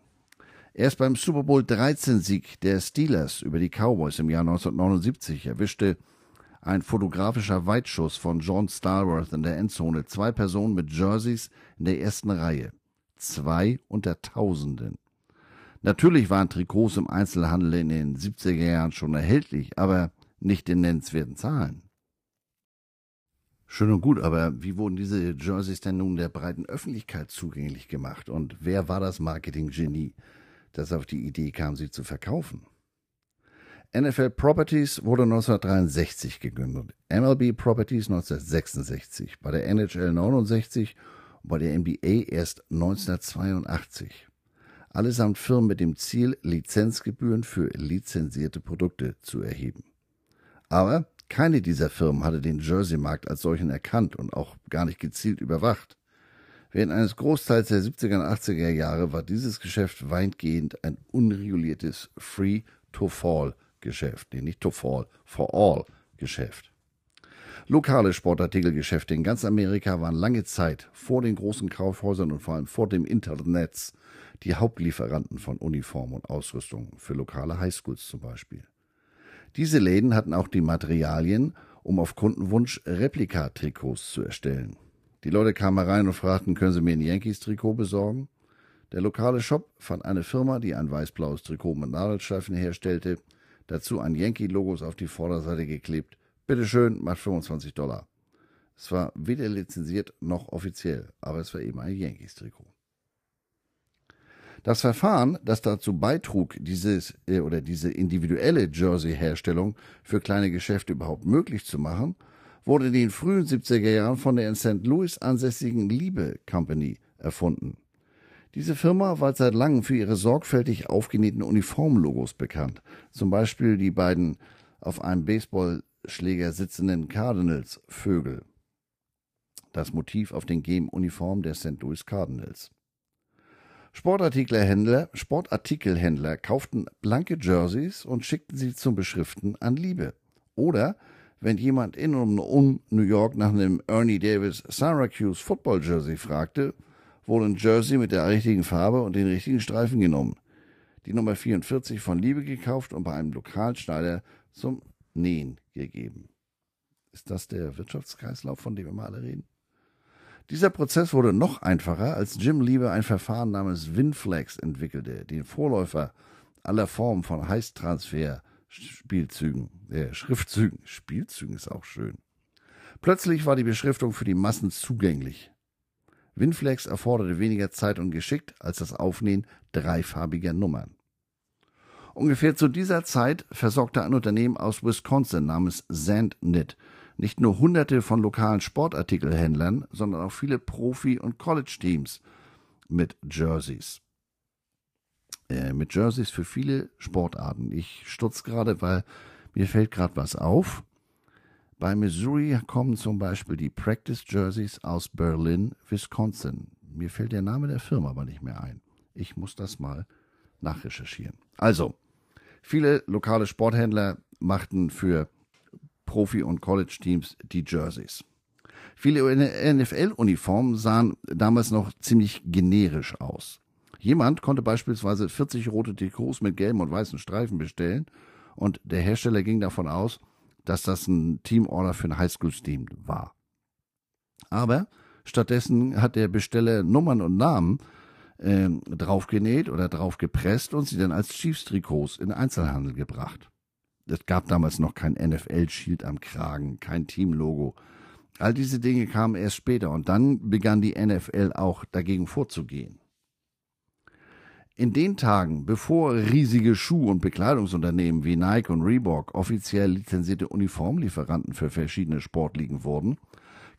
Erst beim Super Bowl 13 Sieg der Steelers über die Cowboys im Jahr 1979 erwischte ein fotografischer Weitschuss von John Starworth in der Endzone. Zwei Personen mit Jerseys in der ersten Reihe. Zwei unter Tausenden. Natürlich waren Trikots im Einzelhandel in den 70er Jahren schon erhältlich, aber nicht in nennenswerten Zahlen. Schön und gut, aber wie wurden diese Jerseys denn nun der breiten Öffentlichkeit zugänglich gemacht? Und wer war das Marketing-Genie, das auf die Idee kam, sie zu verkaufen? NFL Properties wurde 1963 gegründet, MLB Properties 1966, bei der NHL 69 und bei der NBA erst 1982. Allesamt Firmen mit dem Ziel, Lizenzgebühren für lizenzierte Produkte zu erheben. Aber keine dieser Firmen hatte den Jersey-Markt als solchen erkannt und auch gar nicht gezielt überwacht. Während eines Großteils der 70er und 80er Jahre war dieses Geschäft weitgehend ein unreguliertes Free-to-Fall Geschäft, nee, nicht to fall, for all Geschäft. Lokale Sportartikelgeschäfte in ganz Amerika waren lange Zeit vor den großen Kaufhäusern und vor allem vor dem Internet die Hauptlieferanten von Uniformen und Ausrüstung für lokale Highschools zum Beispiel. Diese Läden hatten auch die Materialien, um auf Kundenwunsch Replikatrikots zu erstellen. Die Leute kamen rein und fragten, können Sie mir ein Yankees-Trikot besorgen? Der lokale Shop fand eine Firma, die ein weiß-blaues Trikot mit Nadelstreifen herstellte Dazu ein Yankee-Logos auf die Vorderseite geklebt. Bitteschön, macht 25 Dollar. Es war weder lizenziert noch offiziell, aber es war eben ein Yankees-Trikot. Das Verfahren, das dazu beitrug, dieses äh, oder diese individuelle Jersey-Herstellung für kleine Geschäfte überhaupt möglich zu machen, wurde in den frühen 70er Jahren von der in St. Louis ansässigen Liebe Company erfunden. Diese Firma war seit langem für ihre sorgfältig aufgenähten Uniformlogos bekannt. Zum Beispiel die beiden auf einem Baseballschläger sitzenden Cardinals Vögel. Das Motiv auf den Game-Uniformen der St. Louis Cardinals. Sportartikelhändler, Sportartikelhändler kauften blanke Jerseys und schickten sie zum Beschriften an Liebe. Oder wenn jemand in und um New York nach einem Ernie Davis Syracuse Football Jersey fragte, wurde ein Jersey mit der richtigen Farbe und den richtigen Streifen genommen. Die Nummer 44 von Liebe gekauft und bei einem Lokalschneider zum Nähen gegeben. Ist das der Wirtschaftskreislauf, von dem wir mal alle reden? Dieser Prozess wurde noch einfacher, als Jim Lieber ein Verfahren namens Winflex entwickelte, den Vorläufer aller Formen von Heißtransfer-Spielzügen, äh, Schriftzügen. Spielzügen ist auch schön. Plötzlich war die Beschriftung für die Massen zugänglich. Winflex erforderte weniger Zeit und Geschick als das Aufnähen dreifarbiger Nummern. Ungefähr zu dieser Zeit versorgte ein Unternehmen aus Wisconsin namens Sandknit nicht nur hunderte von lokalen Sportartikelhändlern, sondern auch viele Profi- und College-Teams mit Jerseys. Äh, mit Jerseys für viele Sportarten. Ich stutz gerade, weil mir fällt gerade was auf. Bei Missouri kommen zum Beispiel die Practice Jerseys aus Berlin, Wisconsin. Mir fällt der Name der Firma aber nicht mehr ein. Ich muss das mal nachrecherchieren. Also, viele lokale Sporthändler machten für Profi- und College-Teams die Jerseys. Viele NFL-Uniformen sahen damals noch ziemlich generisch aus. Jemand konnte beispielsweise 40 rote Trikots mit gelben und weißen Streifen bestellen und der Hersteller ging davon aus, dass das ein Teamorder für ein Highschool-Team war. Aber stattdessen hat der Besteller Nummern und Namen äh, draufgenäht oder draufgepresst und sie dann als Chiefs-Trikots in Einzelhandel gebracht. Es gab damals noch kein NFL-Shield am Kragen, kein Teamlogo. All diese Dinge kamen erst später und dann begann die NFL auch dagegen vorzugehen. In den Tagen, bevor riesige Schuh- und Bekleidungsunternehmen wie Nike und Reebok offiziell lizenzierte Uniformlieferanten für verschiedene Sportligen wurden,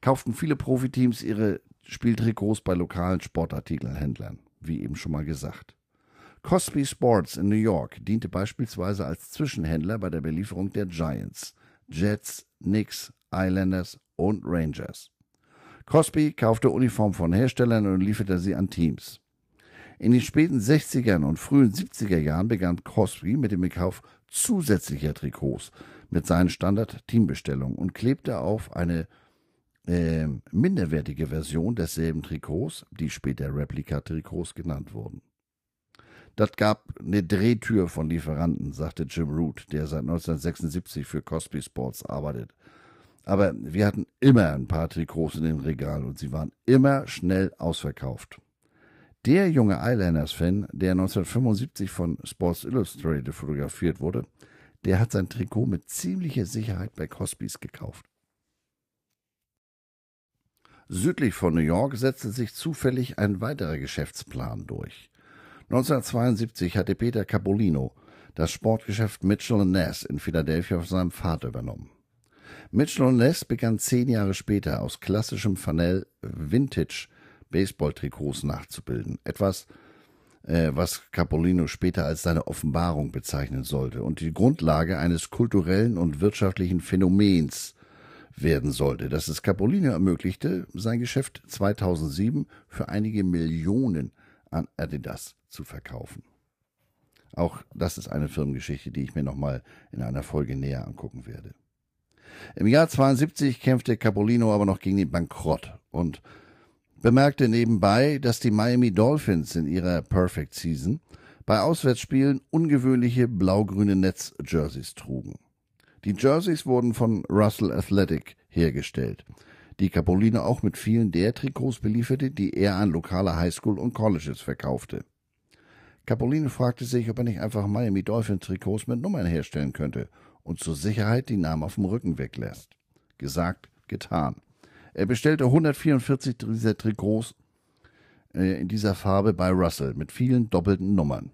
kauften viele Profiteams ihre Spieltrikots bei lokalen Sportartikelhändlern, wie eben schon mal gesagt. Cosby Sports in New York diente beispielsweise als Zwischenhändler bei der Belieferung der Giants, Jets, Knicks, Islanders und Rangers. Cosby kaufte Uniformen von Herstellern und lieferte sie an Teams. In den späten 60er und frühen 70er Jahren begann Cosby mit dem Kauf zusätzlicher Trikots mit seinen Standard-Teambestellungen und klebte auf eine äh, minderwertige Version desselben Trikots, die später Replika-Trikots genannt wurden. Das gab eine Drehtür von Lieferanten, sagte Jim Root, der seit 1976 für Cosby Sports arbeitet. Aber wir hatten immer ein paar Trikots in den Regalen und sie waren immer schnell ausverkauft. Der junge Islanders-Fan, der 1975 von Sports Illustrated fotografiert wurde, der hat sein Trikot mit ziemlicher Sicherheit bei Cosbys gekauft. Südlich von New York setzte sich zufällig ein weiterer Geschäftsplan durch. 1972 hatte Peter Capolino das Sportgeschäft Mitchell Ness in Philadelphia von seinem Vater übernommen. Mitchell Ness begann zehn Jahre später aus klassischem Fanell Vintage Baseball-Trikots nachzubilden. Etwas, äh, was Capolino später als seine Offenbarung bezeichnen sollte und die Grundlage eines kulturellen und wirtschaftlichen Phänomens werden sollte, das es Capolino ermöglichte, sein Geschäft 2007 für einige Millionen an Adidas zu verkaufen. Auch das ist eine Firmengeschichte, die ich mir nochmal in einer Folge näher angucken werde. Im Jahr 72 kämpfte Capolino aber noch gegen den Bankrott und bemerkte nebenbei, dass die Miami Dolphins in ihrer Perfect Season bei Auswärtsspielen ungewöhnliche blau-grüne Netz-Jerseys trugen. Die Jerseys wurden von Russell Athletic hergestellt, die Capolino auch mit vielen der Trikots belieferte, die er an lokale Highschool und Colleges verkaufte. Capolino fragte sich, ob er nicht einfach Miami Dolphin Trikots mit Nummern herstellen könnte und zur Sicherheit die Namen auf dem Rücken weglässt. Gesagt, getan. Er bestellte 144 dieser Trikots äh, in dieser Farbe bei Russell mit vielen doppelten Nummern.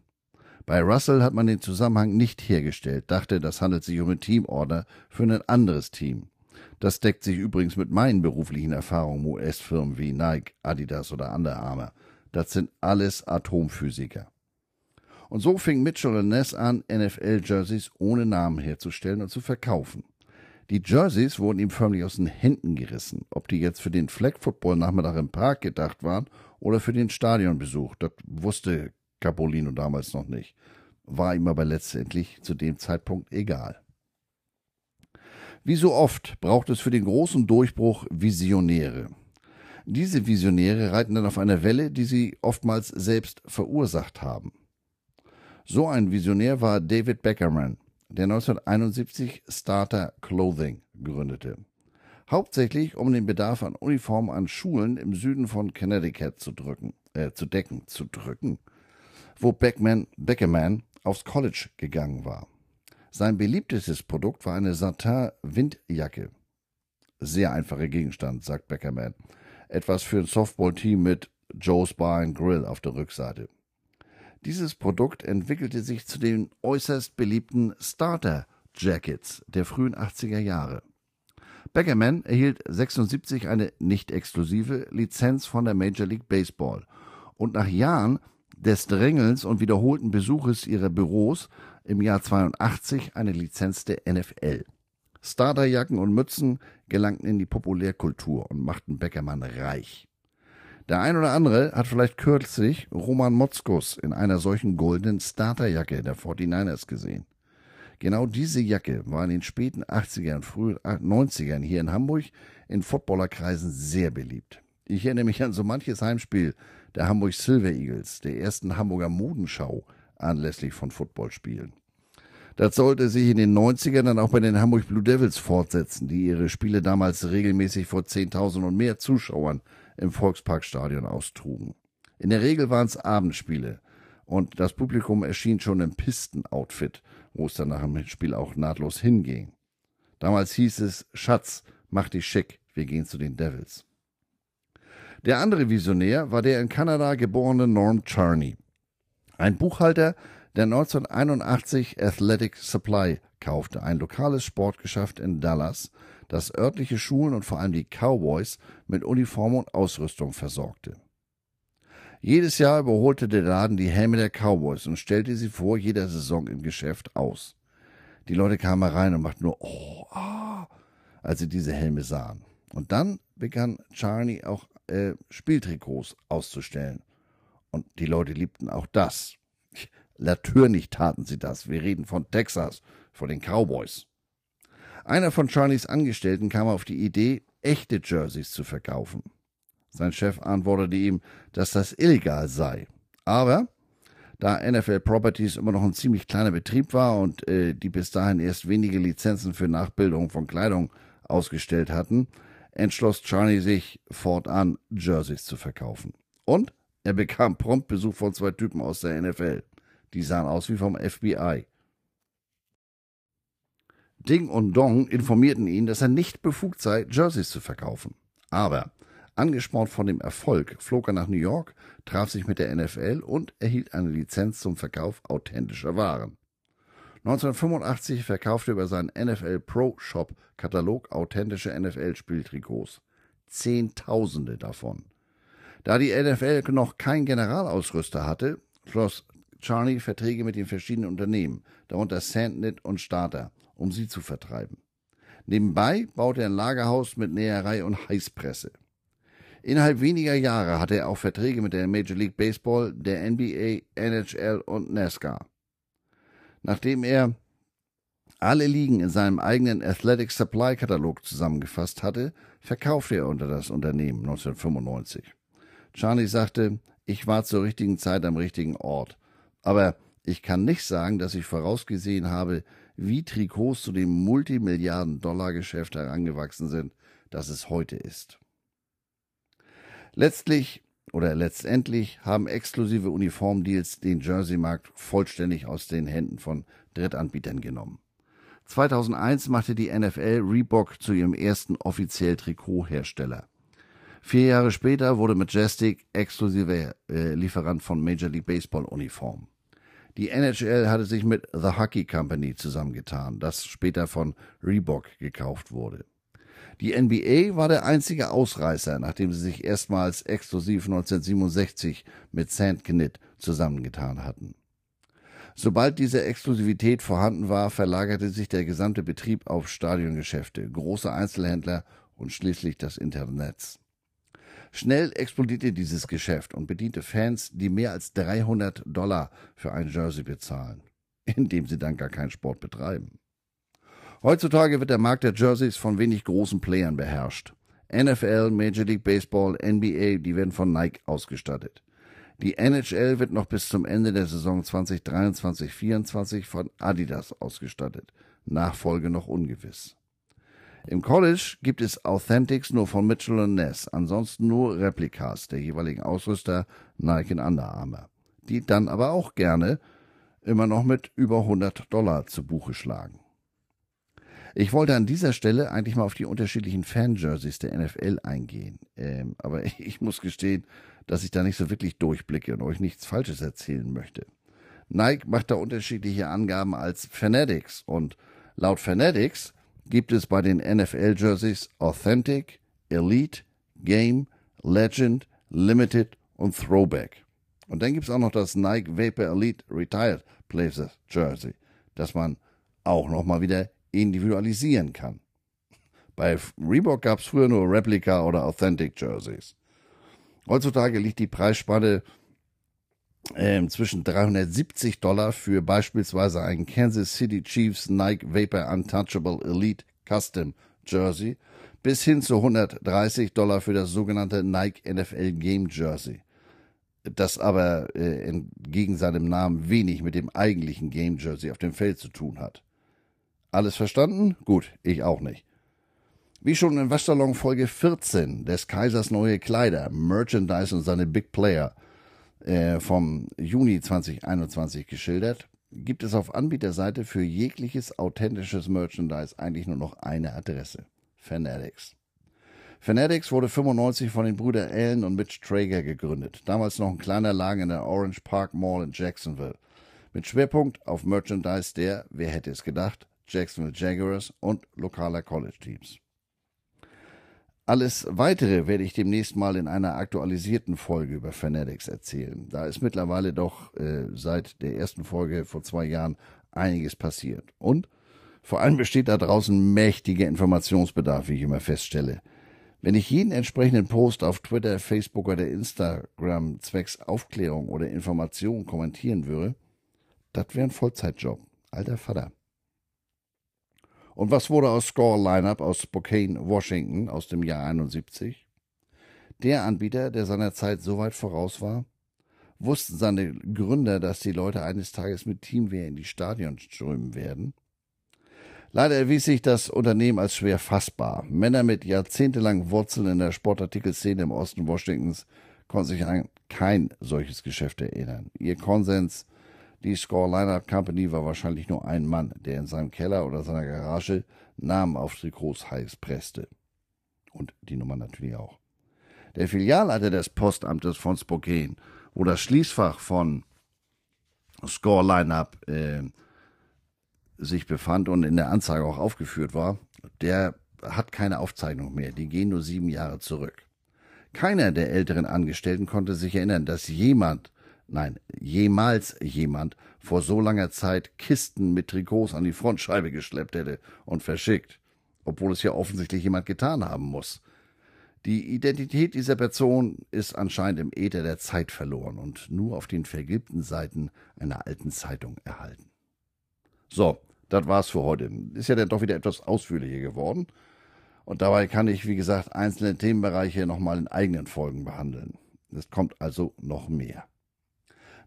Bei Russell hat man den Zusammenhang nicht hergestellt, dachte, das handelt sich um einen Teamorder für ein anderes Team. Das deckt sich übrigens mit meinen beruflichen Erfahrungen US-Firmen wie Nike, Adidas oder Under Armour. Das sind alles Atomphysiker. Und so fing Mitchell Ness an, NFL-Jerseys ohne Namen herzustellen und zu verkaufen. Die Jerseys wurden ihm förmlich aus den Händen gerissen. Ob die jetzt für den Flag Football Nachmittag im Park gedacht waren oder für den Stadionbesuch, das wusste Capolino damals noch nicht. War ihm aber letztendlich zu dem Zeitpunkt egal. Wie so oft braucht es für den großen Durchbruch Visionäre. Diese Visionäre reiten dann auf einer Welle, die sie oftmals selbst verursacht haben. So ein Visionär war David Beckerman, der 1971 Starter Clothing gründete. Hauptsächlich, um den Bedarf an Uniformen an Schulen im Süden von Connecticut zu drücken, äh, zu decken, zu drücken, wo Beckman, Beckerman aufs College gegangen war. Sein beliebtestes Produkt war eine Satin-Windjacke. Sehr einfacher Gegenstand, sagt Beckerman. Etwas für ein Softball-Team mit Joe's Bar and Grill auf der Rückseite. Dieses Produkt entwickelte sich zu den äußerst beliebten Starter Jackets der frühen 80er Jahre. Beckerman erhielt 76 eine nicht exklusive Lizenz von der Major League Baseball und nach Jahren des Drängelns und wiederholten Besuches ihrer Büros im Jahr 82 eine Lizenz der NFL. Starterjacken und Mützen gelangten in die Populärkultur und machten Beckermann reich. Der ein oder andere hat vielleicht kürzlich Roman Motzkus in einer solchen goldenen Starterjacke der 49ers gesehen. Genau diese Jacke war in den späten 80ern, frühen 90ern hier in Hamburg in Footballerkreisen sehr beliebt. Ich erinnere mich an so manches Heimspiel der Hamburg Silver Eagles, der ersten Hamburger Modenschau anlässlich von Footballspielen. Das sollte sich in den 90ern dann auch bei den Hamburg Blue Devils fortsetzen, die ihre Spiele damals regelmäßig vor 10.000 und mehr Zuschauern im Volksparkstadion austrugen. In der Regel waren es Abendspiele und das Publikum erschien schon im Pistenoutfit, wo es dann nach dem Spiel auch nahtlos hinging. Damals hieß es, Schatz, mach dich schick, wir gehen zu den Devils. Der andere Visionär war der in Kanada geborene Norm Charney. Ein Buchhalter, der 1981 Athletic Supply kaufte, ein lokales Sportgeschäft in Dallas, das örtliche Schulen und vor allem die Cowboys mit Uniform und Ausrüstung versorgte. Jedes Jahr überholte der Laden die Helme der Cowboys und stellte sie vor jeder Saison im Geschäft aus. Die Leute kamen rein und machten nur Oh, ah, als sie diese Helme sahen. Und dann begann Charney auch äh, Spieltrikots auszustellen. Und die Leute liebten auch das. Natürlich taten sie das. Wir reden von Texas, von den Cowboys. Einer von Charlies Angestellten kam auf die Idee, echte Jerseys zu verkaufen. Sein Chef antwortete ihm, dass das illegal sei. Aber da NFL Properties immer noch ein ziemlich kleiner Betrieb war und äh, die bis dahin erst wenige Lizenzen für Nachbildung von Kleidung ausgestellt hatten, entschloss Charlie sich fortan Jerseys zu verkaufen. Und er bekam prompt Besuch von zwei Typen aus der NFL. Die sahen aus wie vom FBI. Ding und Dong informierten ihn, dass er nicht befugt sei, Jerseys zu verkaufen. Aber angespornt von dem Erfolg flog er nach New York, traf sich mit der NFL und erhielt eine Lizenz zum Verkauf authentischer Waren. 1985 verkaufte er über seinen NFL Pro Shop Katalog authentische NFL-Spieltrikots. Zehntausende davon. Da die NFL noch keinen Generalausrüster hatte, schloss Charlie Verträge mit den verschiedenen Unternehmen, darunter Sandnet und Starter, um sie zu vertreiben. Nebenbei baute er ein Lagerhaus mit Näherei und Heißpresse. Innerhalb weniger Jahre hatte er auch Verträge mit der Major League Baseball, der NBA, NHL und NASCAR. Nachdem er alle Ligen in seinem eigenen Athletic Supply Katalog zusammengefasst hatte, verkaufte er unter das Unternehmen 1995. Charlie sagte, ich war zur richtigen Zeit am richtigen Ort. Aber ich kann nicht sagen, dass ich vorausgesehen habe, wie Trikots zu dem Multimilliarden-Dollar-Geschäft herangewachsen sind, das es heute ist. Letztlich oder letztendlich haben exklusive Uniformdeals den Jersey-Markt vollständig aus den Händen von Drittanbietern genommen. 2001 machte die NFL Reebok zu ihrem ersten offiziell Trikothersteller. Vier Jahre später wurde Majestic exklusiver äh, Lieferant von Major League Baseball Uniformen. Die NHL hatte sich mit The Hockey Company zusammengetan, das später von Reebok gekauft wurde. Die NBA war der einzige Ausreißer, nachdem sie sich erstmals exklusiv 1967 mit St. Knit zusammengetan hatten. Sobald diese Exklusivität vorhanden war, verlagerte sich der gesamte Betrieb auf Stadiongeschäfte, große Einzelhändler und schließlich das Internet. Schnell explodierte dieses Geschäft und bediente Fans, die mehr als 300 Dollar für ein Jersey bezahlen, indem sie dann gar keinen Sport betreiben. Heutzutage wird der Markt der Jerseys von wenig großen Playern beherrscht. NFL, Major League Baseball, NBA, die werden von Nike ausgestattet. Die NHL wird noch bis zum Ende der Saison 2023-24 von Adidas ausgestattet. Nachfolge noch ungewiss. Im College gibt es Authentics nur von Mitchell und Ness, ansonsten nur Replikas der jeweiligen Ausrüster Nike und Under Armour, die dann aber auch gerne immer noch mit über 100 Dollar zu Buche schlagen. Ich wollte an dieser Stelle eigentlich mal auf die unterschiedlichen Fan-Jerseys der NFL eingehen. Ähm, aber ich muss gestehen, dass ich da nicht so wirklich durchblicke und euch nichts Falsches erzählen möchte. Nike macht da unterschiedliche Angaben als Fanatics und laut Fanatics gibt es bei den NFL-Jerseys Authentic, Elite, Game, Legend, Limited und Throwback. Und dann gibt es auch noch das Nike Vapor Elite Retired Players Jersey, das man auch nochmal wieder individualisieren kann. Bei Reebok gab es früher nur Replica oder Authentic Jerseys. Heutzutage liegt die Preisspanne äh, zwischen 370 Dollar für beispielsweise ein Kansas City Chiefs Nike Vapor Untouchable Elite Custom Jersey bis hin zu 130 Dollar für das sogenannte Nike NFL Game Jersey. Das aber äh, entgegen seinem Namen wenig mit dem eigentlichen Game Jersey auf dem Feld zu tun hat. Alles verstanden? Gut, ich auch nicht. Wie schon in Waschsalon Folge 14 des Kaisers neue Kleider, Merchandise und seine Big Player äh, vom Juni 2021 geschildert, gibt es auf Anbieterseite für jegliches authentisches Merchandise eigentlich nur noch eine Adresse. Fanatics. Fanatics wurde 95 von den Brüdern Allen und Mitch Traeger gegründet, damals noch ein kleiner Laden in der Orange Park Mall in Jacksonville, mit Schwerpunkt auf Merchandise der, wer hätte es gedacht, Jacksonville Jaguars und lokaler College-Teams. Alles weitere werde ich demnächst mal in einer aktualisierten Folge über Fanatics erzählen. Da ist mittlerweile doch äh, seit der ersten Folge vor zwei Jahren einiges passiert. Und vor allem besteht da draußen mächtiger Informationsbedarf, wie ich immer feststelle. Wenn ich jeden entsprechenden Post auf Twitter, Facebook oder Instagram zwecks Aufklärung oder Information kommentieren würde, das wäre ein Vollzeitjob. Alter Vater. Und was wurde aus Score Lineup aus Spokane, Washington aus dem Jahr 71? Der Anbieter, der seiner Zeit so weit voraus war, wussten seine Gründer, dass die Leute eines Tages mit Teamwehr in die Stadion strömen werden? Leider erwies sich das Unternehmen als schwer fassbar. Männer mit jahrzehntelangen Wurzeln in der Sportartikelszene im Osten Washingtons konnten sich an kein solches Geschäft erinnern. Ihr Konsens die Score Lineup Company war wahrscheinlich nur ein Mann, der in seinem Keller oder seiner Garage Namen auf Trikots heiß presste. Und die Nummer natürlich auch. Der Filialleiter des Postamtes von Spokane, wo das Schließfach von Score Lineup äh, sich befand und in der Anzeige auch aufgeführt war, der hat keine Aufzeichnung mehr. Die gehen nur sieben Jahre zurück. Keiner der älteren Angestellten konnte sich erinnern, dass jemand nein, jemals jemand vor so langer Zeit Kisten mit Trikots an die Frontscheibe geschleppt hätte und verschickt, obwohl es ja offensichtlich jemand getan haben muss. Die Identität dieser Person ist anscheinend im Äther der Zeit verloren und nur auf den vergilbten Seiten einer alten Zeitung erhalten. So, das war's für heute. Ist ja dann doch wieder etwas ausführlicher geworden. Und dabei kann ich, wie gesagt, einzelne Themenbereiche nochmal in eigenen Folgen behandeln. Es kommt also noch mehr.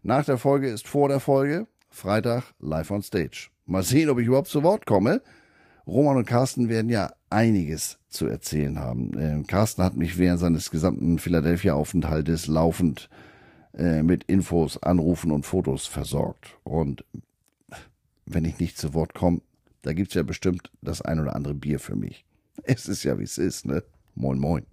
Nach der Folge ist vor der Folge. Freitag live on stage. Mal sehen, ob ich überhaupt zu Wort komme. Roman und Carsten werden ja einiges zu erzählen haben. Äh, Carsten hat mich während seines gesamten Philadelphia-Aufenthaltes laufend äh, mit Infos, Anrufen und Fotos versorgt. Und wenn ich nicht zu Wort komme, da gibt's ja bestimmt das ein oder andere Bier für mich. Es ist ja, wie es ist, ne? Moin, moin.